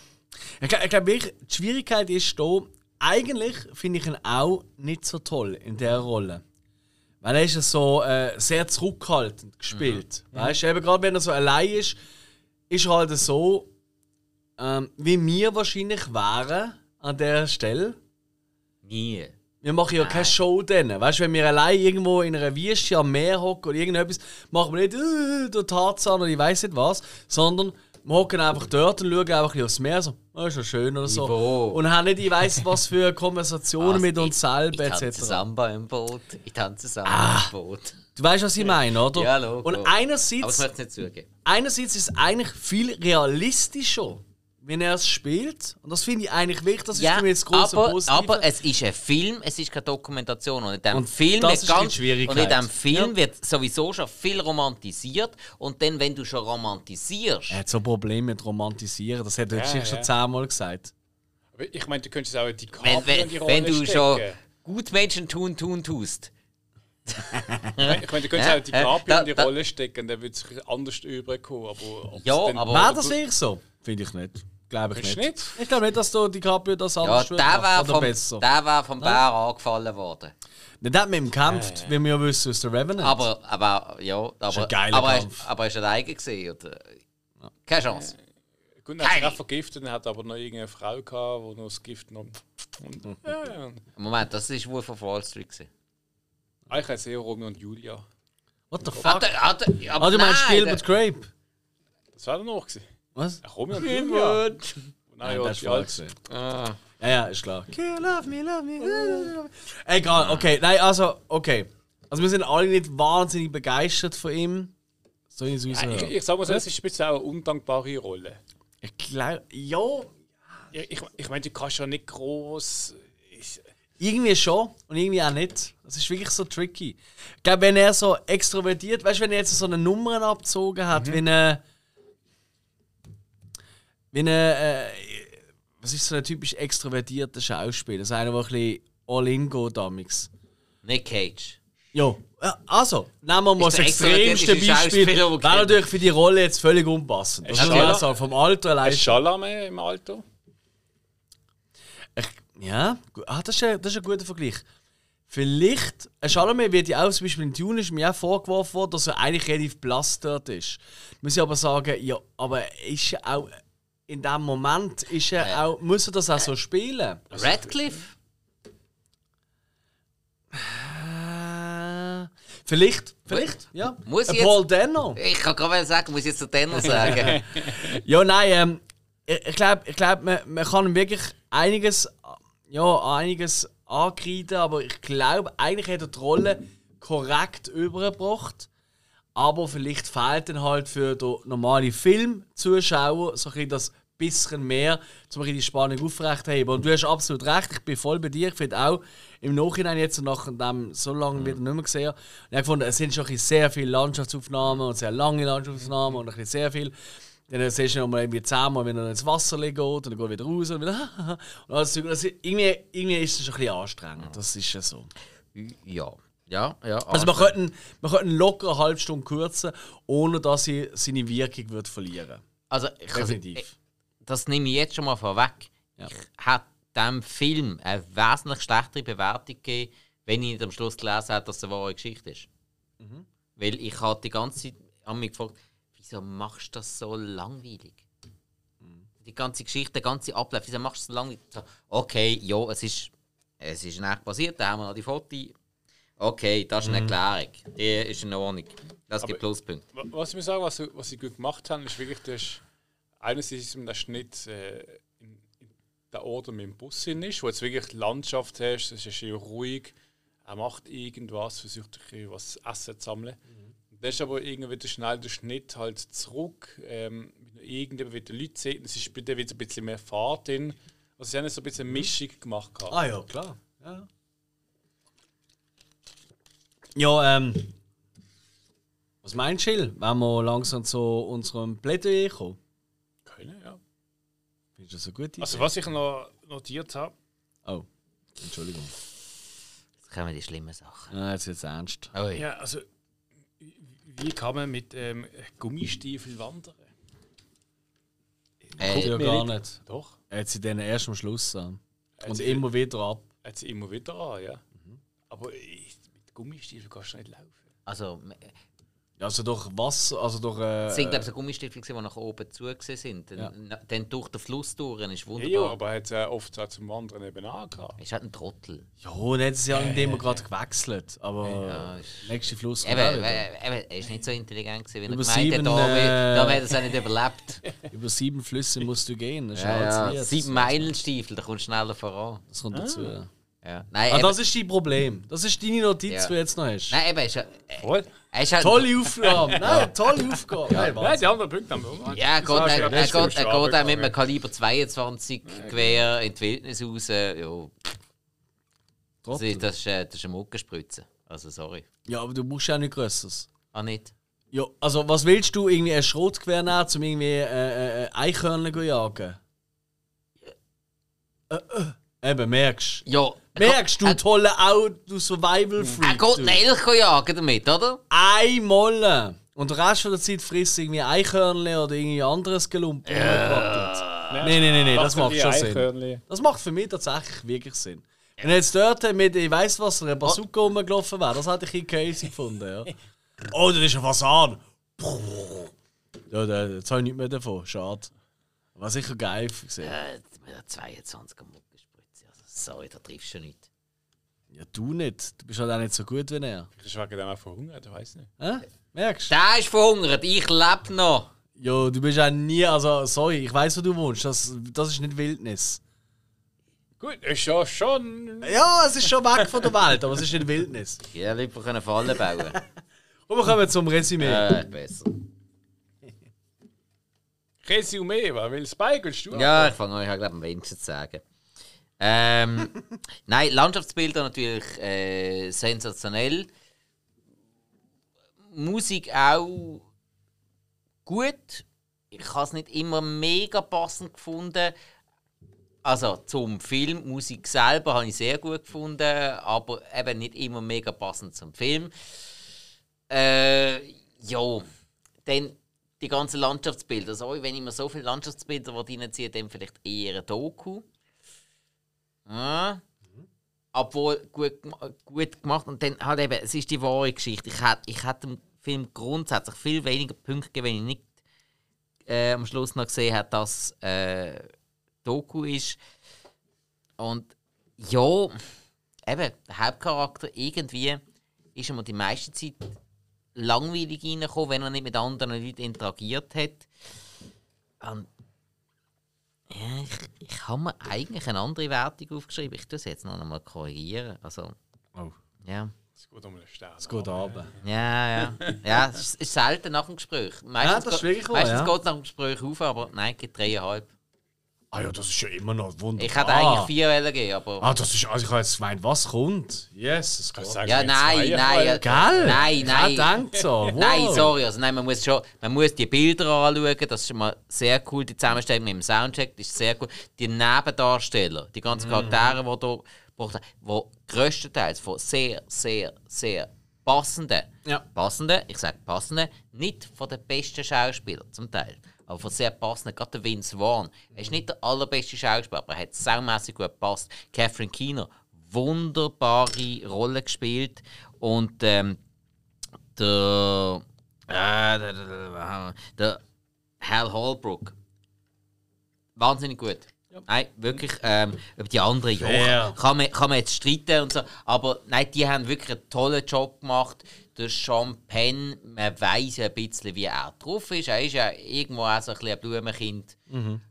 Ich, ich glaube, die Schwierigkeit ist da, eigentlich finde ich ihn auch nicht so toll in der Rolle. Weil er ist ja so äh, sehr zurückhaltend gespielt. Weißt du, eben gerade wenn er so allein ist, ist er halt so, ähm, wie wir wahrscheinlich wären an der Stelle. Nie. Wir machen ja keine Show dann. Weißt du, wenn wir allein irgendwo in einer Wüste am Meer hocken oder irgendetwas, machen wir nicht äh, der Tarzan oder ich weiß nicht was, sondern wir hocken einfach dort und schauen einfach aufs Meer, so, oh, ist ja schön oder so. Ivo. Und haben nicht, ich weiß was für Konversationen mit uns selber ich tanze etc. Samba im Boot. Ich tanze Samba im Boot. Du weißt, was ich meine, oder? Ja, logo. Und Aber das einerseits, möchte ich nicht zugeben. einerseits ist es eigentlich viel realistischer, wenn er es spielt. Und das finde ich eigentlich wichtig, das ist für mich jetzt große aber, Positive. aber es ist ein Film, es ist keine Dokumentation. Und in diesem Und Film, das ganz, und in diesem Film Ja. wird sowieso schon viel romantisiert. Und dann, wenn du schon romantisierst, er hat so Probleme mit Romantisieren, das hat er Ja, schon ja. zehnmal gesagt. Aber ich meine, du könntest auch die wenn, Capri in wenn, die Rolle wenn du stecken. schon gut Menschen tun, tun tust. Ich meine, du könntest Hä? auch die Hä? Capri Da- in die da- Rolle stecken, dann würde es anders überkommen. Aber Ja, aber- Wäre das wirklich so? Finde ich nicht. Glaube ich nicht. nicht? Ich glaube nicht, dass du DiCaprio das Ja, anders der würde machen, wäre oder vom, besser. der wär vom Bär angefallen worden. Nicht hat mit ihm gekämpft, wie wir ja wissen aus der Revenant. Aber, aber, ja, aber, ein geiler aber, Kampf. aber ist er eigen gesehen? Oder? Keine Chance. Gut, dann hat Geil. er auch vergiftet, dann hat aber noch irgendeine Frau gehabt, die noch das Gift noch. Und, ja, Moment, das ist Wolf of Wall Street. Gewesen. eigentlich eher Romeo und Julia. What the Hat fuck? er, hat er, aber Ah, du meinst Gilbert Grape? Das war dann noch. Gewesen. Was? Komm ja, der- ja. Gilbert. Nein, das ja, ist falsch. Ah. Ja, ja, ist klar. Okay, love me, love me, love me. Egal, okay. Nein, also, okay. Also wir sind alle nicht wahnsinnig begeistert von ihm. Soll ich es Ich, ich sag mal so, es ist ein bisschen auch eine undankbare Rolle. Ich glaube, ja, Ja, ich, ich meine, du kannst ja nicht groß. Ich, irgendwie schon und irgendwie auch nicht. Das ist wirklich so tricky. Ich glaube, wenn er so extrovertiert, weißt du, wenn er jetzt so eine Nummer abgezogen hat, wie eine. Wie eine. Äh, was ist so ein typisch extrovertierter Schauspieler? So einer, der ein bisschen all-in geht damals. Nick Cage. Ja, ja, also, nehmen wir mal das Ist extremste Beispiel. Wäre natürlich für die Rolle jetzt völlig unpassend. Das Ist sagen, vom Alter allein. ein Chalamet im Alter. Ich, ja, ah, das, ist ein, das ist ein guter Vergleich. Vielleicht, ein Chalamet wird ja auch zum Beispiel in Dune ist mir auch vorgeworfen worden, dass er eigentlich relativ blass dort ist. Muss ich aber sagen, ja, aber ist er auch in dem Moment, ist er auch, muss er das auch so spielen? Radcliffe? Äh, vielleicht, vielleicht, ja. Muss ich Paul Denner. Ich kann gerade sagen, muss ich jetzt zu Denner sagen. Ja, nein, ähm, ich, ich glaube, ich glaub, man, man kann wirklich einiges, ja, einiges ankreiden, aber ich glaube, eigentlich hat er die Rolle korrekt übergebracht. Aber vielleicht fehlt dann halt für den normalen Filmzuschauer so ein bisschen das bisschen mehr, um die Spannung aufrechtzuerheben. Und du hast absolut recht, ich bin voll bei dir. Ich finde auch im Nachhinein jetzt nach dem so lange wieder nicht mehr gesehen, und ich habe gefunden, es sind schon sehr viele Landschaftsaufnahmen und sehr lange Landschaftsaufnahmen und ein bisschen sehr viel. Dann siehst du noch mal irgendwie zehnmal, wenn er ins Wasser geht und dann geht er wieder raus und wieder und alles. Also irgendwie, irgendwie ist es schon ein bisschen anstrengend. Das ist ja so. ja. Ja, ja. Also man könnte, man könnte locker eine halbe Stunde kürzen, ohne dass sie seine Wirkung wird verlieren Also, ich, Definitiv. Das nehme ich jetzt schon mal vorweg. Ja. Ich hätte dem Film eine wesentlich schlechtere Bewertung gegeben, wenn ich nicht am Schluss gelesen hätte, dass es eine wahre Geschichte ist. Mhm. Weil ich habe die ganze Zeit an mich gefragt, wieso machst du das so langweilig? Mhm. Die ganze Geschichte, der ganze Ablauf, wieso machst du das so langweilig? So, Okay, ja, es ist, es ist echt passiert, da haben wir noch die Fotos. Okay, das ist Mhm. eine Erklärung. Die ist in Ordnung. Das gibt Pluspunkte. Wa- Was ich mir sagen, was, sie- was sie gut gemacht haben, ist wirklich, du einerseits der Schnitt äh, in, in der Ort mit dem Bus hin ist, wo jetzt wirklich Landschaft hast, es ist eher ruhig, er macht irgendwas, versucht was Essen zu sammeln. Und dann ist aber irgendwie wieder schnell der Schnitt halt zurück, ähm, irgendjemand wieder Leute sieht, es ist dir wieder ein bisschen mehr Fahrt drin. Also sie haben so ein bisschen eine Mischung gemacht. gehabt. Ah ja, klar. Ja, ja ähm. Was meinst du? Wenn wir langsam zu unserem Plädoyer kommen? Das eine gute Idee? Also was ich noch notiert habe, oh, Entschuldigung. Jetzt kommen die schlimmen Sachen. Ja, jetzt wird's ernst. Ui. Ja, also wie- kann man mit ähm, Gummistiefel wandern? Äh, Kommt ja gar nicht. nicht. Doch. Er hat sie dann erst am Schluss an. Und Also, immer wieder ab. Hat sie immer wieder an, ja. Aber ich, mit Gummistiefel kannst du nicht laufen. Also, Also durch Wasser, also durch. Äh, es sind glaube ich so Gummistiefel, die nach oben zu sind. Dann, Ja. dann durch den Fluss durch, ist Ja, wunderbar. ja, aber er hat äh, oft auch zum Wandern eben angehabt. Ist halt ein Trottel. ja, und jetzt ist ja indem wir gerade gewechselt. Aber Ja, ist- nächste Fluss Eben, eben, er ist nicht so intelligent gewesen, wie er gemeint hat. Da, äh, da er es auch nicht überlebt. Über sieben Flüsse musst du gehen. Das ist ja, ja. Sieben Meilenstiefel, da kommst du schneller voran. Das kommt dazu. Ja. Nein, Ah, eben, das ist dein Problem. Das ist deine Notiz, Ja. die du jetzt noch hast. nein, eben, ist, ja- Voll. Ist halt, Tolle Aufgabe. Nein, tolle Aufgabe. Nein, Nein, Wahnsinn. die anderen Punkte haben wir auch. Ja, er geht, er, er, ja geht, er geht auch mit einem. Kaliber 22 Gewehr in die Wildnis raus. Ja, das ist, das ist, äh, das ist eine Muckenspritze. Also, sorry. Ja, aber du brauchst ja nicht Größeres. Ah, nicht? Ja, also was willst du? Irgendwie ein Schrotgewehr nehmen, um irgendwie äh, äh, Eichhörnchen zu jagen? Äh, äh. Eben, merkst Ja. Merkst du, tolle Au, du Survival er geht einen Elch jagen damit, oder? Einmal! Und den Rest von der Zeit frisst irgendwie Eichhörnchen oder irgendwie anderes Gelump. Ja. Nein, nein, nein, nein, das macht schon Sinn. Das macht für mich tatsächlich wirklich Sinn. Wenn jetzt dort mit, ich weiss was, einer Bazooka rumgelaufen wäre, das hätte ich ein crazy gefunden, ja. Oh, das ist ein Fasan! Ja, da- jetzt habe ich nicht mehr davon, schade. War sicher geil gesehen. Äh, mit der 22er Muckenspritze. Also, sorry, da triffst du nicht. Ja, du nicht. Du bist halt auch nicht so gut wie er. Das ist wegen dem auch verhungert, ich weiß nicht. Hä? Merkst du? Der ist verhungert, ich lebe noch. Ja, du bist auch nie. Also, sorry, ich weiß, wo du wohnst. Das, das ist nicht Wildnis. Gut, ist ja schon. Ja, es ist schon weg von der Welt, aber es ist nicht Wildnis. Ja, lieber können Fallen bauen. Und wir kommen zum Resümee. äh, besser. Resümee, wer will Spike willst du? Ja, ich fange an, ich habe glaube am wenigsten zu sagen. Ähm, nein, Landschaftsbilder natürlich äh, sensationell. Musik auch gut. Ich habe es nicht immer mega passend gefunden. Also zum Film, Musik selber habe ich sehr gut gefunden, aber eben nicht immer mega passend zum Film. Äh, ja, dann die ganzen Landschaftsbilder. Sorry, wenn ich mir so viele Landschaftsbilder reinziehe, dann vielleicht eher ein Doku. Ja. Obwohl gut, gut gemacht. Und dann halt eben, es ist die wahre Geschichte. Ich hätte, ich dem Film grundsätzlich viel weniger Punkte gegeben, wenn ich nicht äh, am Schluss noch gesehen hätte, dass äh, Doku ist. Und ja, eben, der Hauptcharakter irgendwie ist immer die meiste Zeit langweilig reingekommen, wenn er nicht mit anderen Leuten interagiert hat. Und ja, ich, ich habe mir eigentlich eine andere Wertung aufgeschrieben. Ich tue es jetzt noch einmal korrigieren. Also, Oh, ja. Es geht um einen Stern. es geht runter. Ja, ja. Ja, es ist, selten nach dem Gespräch. Meistens, das ist geht- wirklich meistens ja. geht es nach dem Gespräch auf, aber nein, gibt dreieinhalb. Ah ja, das ist ja immer noch wunderbar. Ich hätte eigentlich vier Wellen gegeben, aber. Ah, das ist. Also ich habe jetzt gemeint, was kommt? Yes, es geht. Sagen ja, nein, nein. ja, Gell? Nein, nein. Ich denkt so. Wow. Nein, sorry, also nein, man muss schon, man muss die Bilder anschauen, das ist schon mal sehr cool, die Zusammenstellung mit dem Soundcheck, das ist sehr cool. Die Nebendarsteller, die ganzen Charaktere, die da gebracht haben, die größtenteils von sehr, sehr, sehr passenden, Ja. passenden, ich sage passenden, nicht von den besten Schauspielern zum Teil, aber von sehr passenden, gerade der Vince Vaughn. Er ist nicht der allerbeste Schauspieler, aber er hat saumässig gut gepasst. Catherine Keener, wunderbare Rolle gespielt und ähm, der, äh, der, der, der, der Hal Holbrook. Wahnsinnig gut. Nein, wirklich, ähm, über die anderen, ja, kann man, kann man jetzt streiten und so, aber nein, die haben wirklich einen tollen Job gemacht. Der Penn, man weiß ein bisschen, wie er drauf ist. Er ist ja irgendwo auch so ein, Blumenkind.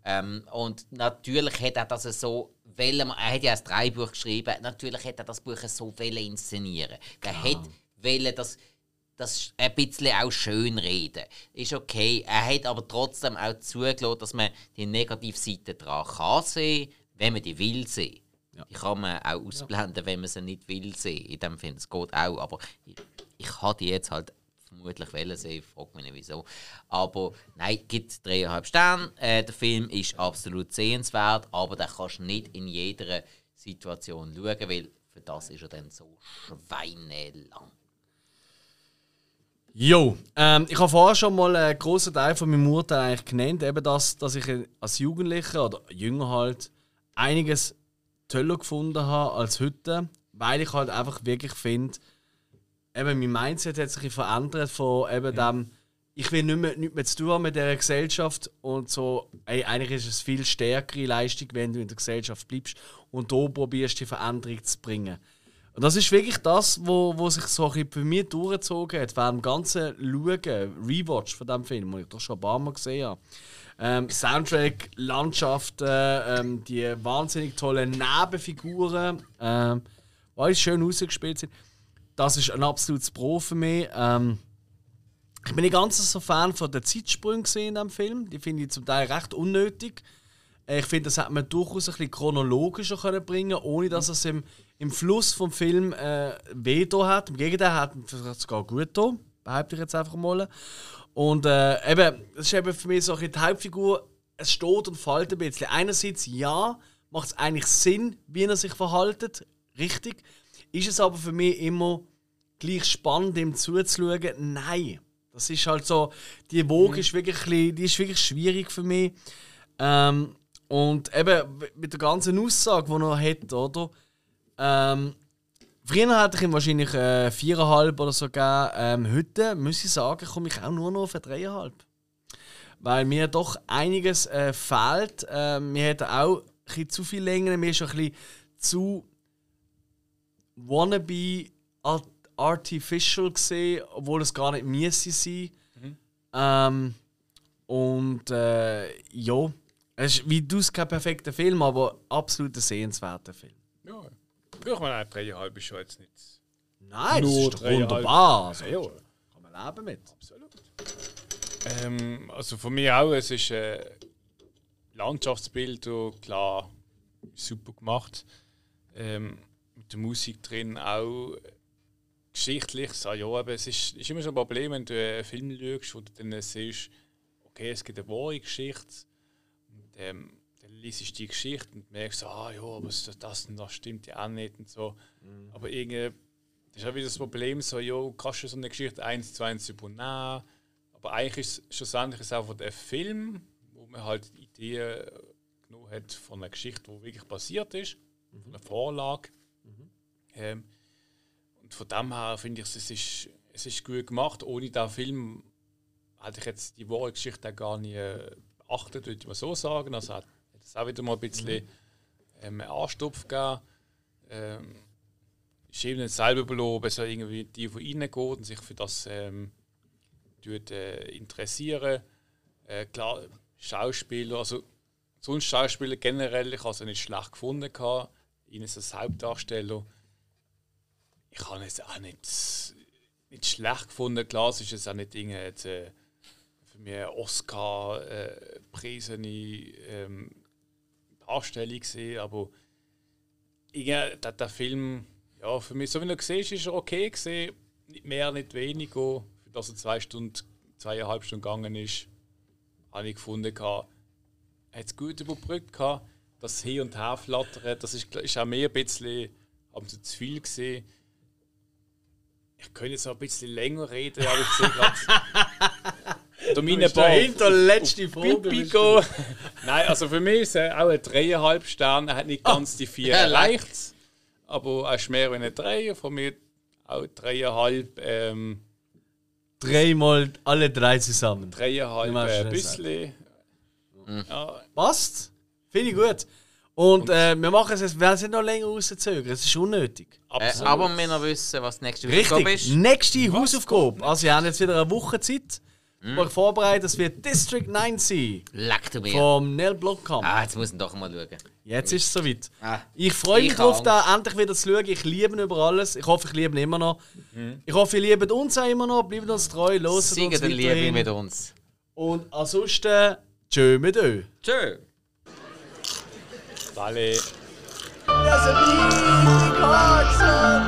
Ähm, und natürlich hat er das so wollen, er hat ja ein Dreibuch geschrieben, natürlich hat er das Buch so wollen inszenieren. Er hat wollen, dass das ein bisschen auch schön reden. Ist okay. Er hat aber trotzdem auch zugelassen, dass man die Negativseite dran kann sehen, wenn man die will sehen. Die kann man auch ausblenden, wenn man sie nicht will sehen. In dem Film, es geht auch. Aber ich, ich die jetzt halt vermutlich wollen sehen, frag mich nicht wieso. Aber nein, gibt dreieinhalb Sterne. Äh, der Film ist absolut sehenswert, aber den kannst du nicht in jeder Situation schauen, weil für das ist er dann so schweinelang. Jo, ähm, ich habe vorher schon mal einen grossen Teil von meinem Urteil eigentlich genannt, eben das, dass ich als Jugendlicher oder Jünger halt einiges toller gefunden habe als heute, weil ich halt einfach wirklich finde, eben mein Mindset hat sich verändert von eben dem, ich will nicht mehr, nicht mehr zu tun haben mit dieser Gesellschaft und so, ey, eigentlich ist es viel stärkere Leistung, wenn du in der Gesellschaft bleibst und da probierst die Veränderung zu bringen. Und das ist wirklich das, wo, wo sich so ein bei mir durchgezogen hat, während dem ganzen Schauen, Rewatch von diesem Film, den ich doch schon ein paar Mal gesehen habe. Ähm, Soundtrack, Landschaften, ähm, die wahnsinnig tollen Nebenfiguren, ähm, alles schön ausgespielt sind. Das ist ein absolutes Pro für mich. Ähm, ich bin nicht ganz so Fan von den Zeitsprüngen in diesem Film. Die finde ich zum Teil recht unnötig. Äh, Ich finde, das hätte man durchaus ein bisschen chronologischer können bringen ohne dass es im, im Fluss vom Film äh, weh hat. Im Gegenteil, hat es sogar gut da, behaupte ich jetzt einfach mal. Und äh, eben, das ist eben für mich so die Hauptfigur, es steht und fällt ein bisschen. Einerseits, ja, macht es eigentlich Sinn, wie er sich verhaltet, richtig. Ist es aber für mich immer gleich spannend, ihm zuzuschauen? Nein. Das ist halt so, die Woge ist wirklich, die ist wirklich schwierig für mich. Ähm, und eben mit der ganzen Aussage, die er hat, oder? Ähm, früher hätte ich ihm wahrscheinlich äh, viereinhalb oder so gegeben. Ähm, heute muss ich sagen, komme ich auch nur noch auf eine dreieinhalb. Weil mir doch einiges äh, fehlt. Äh, mir hat auch ein bisschen zu viel Länge, mir ist ein bisschen zu wannabe art artificial gesehen, obwohl es gar nicht müsse sein. Ähm, und äh, ja, es ist wie du es kein perfekter Film, aber absolut ein sehenswerter Film. Ja. Ich meine, dreieinhalb ist schon jetzt nicht. Nein, Nur das ist doch wunderbar. Also, Ja, Kann man leben mit. Ähm, also von mir auch, es ist äh, Landschaftsbild, klar, super gemacht. Ähm, mit der Musik drin auch geschichtlich, so, ja, aber es ist, ist immer so ein Problem, wenn du einen Film schaust, wo du dann siehst, okay, es gibt eine wahre Geschichte und ähm, liest die Geschichte und merkst, ah ja, aber das, das und das stimmt ja auch nicht und so. Aber irgendwie, das ist auch wieder das Problem, so, ja, kannst du so eine Geschichte eins zu eins übernehmen, aber eigentlich ist es schlussendlich ist es einfach der Film, wo man halt Ideen genommen hat von einer Geschichte, die wirklich passiert ist, von einer Vorlage. Ähm, und von dem her finde ich, es ist, es ist gut gemacht. Ohne diesen Film hätte ich jetzt die wahre Geschichte auch gar nicht beachtet, würde ich mal so sagen. Also hat hat es auch wieder mal ein bisschen ähm, einen Anstupf gegeben. Ähm, ist eben selber belohnt, so irgendwie die, die reingeht und sich für das ähm, tut, äh, interessieren. Äh, klar, Schauspieler, also sonst Schauspieler generell, ich habe sie nicht schlecht gefunden, gehabt, ihn als Hauptdarsteller. Ich habe es auch nicht, nicht schlecht gefunden. Klar, es ist jetzt auch nicht jetzt, äh, für mich eine Oscar-preisene Darstellung gesehen, aber irgendwie, der, der Film, ja, für mich, so wie du siehst, ist er okay gesehen. Nicht mehr, nicht weniger. Für das er zwei Stunden, zweieinhalb Stunden gegangen ist, habe ich gefunden, er hat es gut überbrückt. Gehabt. Das Hin- und Herflattern, das ist, ist auch mehr ein bisschen, haben sie zu viel gesehen. Ich könnte jetzt noch ein bisschen länger reden, aber ich sehe gerade. Domine der hinterletzte Vogel. Pipico. Nein, also für mich ist er auch ein dreieinhalb Stern. Er hat nicht ganz die vier erreicht, aber er ist mehr als ein Drei. Von mir auch dreieinhalb, ähm, Dreimal alle drei zusammen. dreieinhalb äh, schnell bisschen. Ja, Passt. Finde ich gut. Und äh, wir machen es jetzt, wir werden es nicht noch länger rauszögern. Es ist unnötig. Äh, aber wir noch wissen, was nächste Aufgabe Richtig. ist. Nächste Hausaufgabe. Also, wir haben jetzt wieder eine Woche Zeit. Mhm. vorbereitet. Das wird District 9 sein. Leck du mir. Vom Neil Blomkamp. Ah, jetzt muss ich doch mal schauen. Jetzt ist es soweit. Ah. Ich freue mich Ich darauf, da endlich wieder zu schauen. Ich liebe ihn über alles. Ich hoffe, ich liebe ihn immer noch. Ich hoffe, ihr liebt uns auch immer noch. Bleibt uns treu, los Singen uns den Liebe weiterhin. mit uns. Und ansonsten, tschö mit euch. Tschö. Alle. Das ist Big Hudson.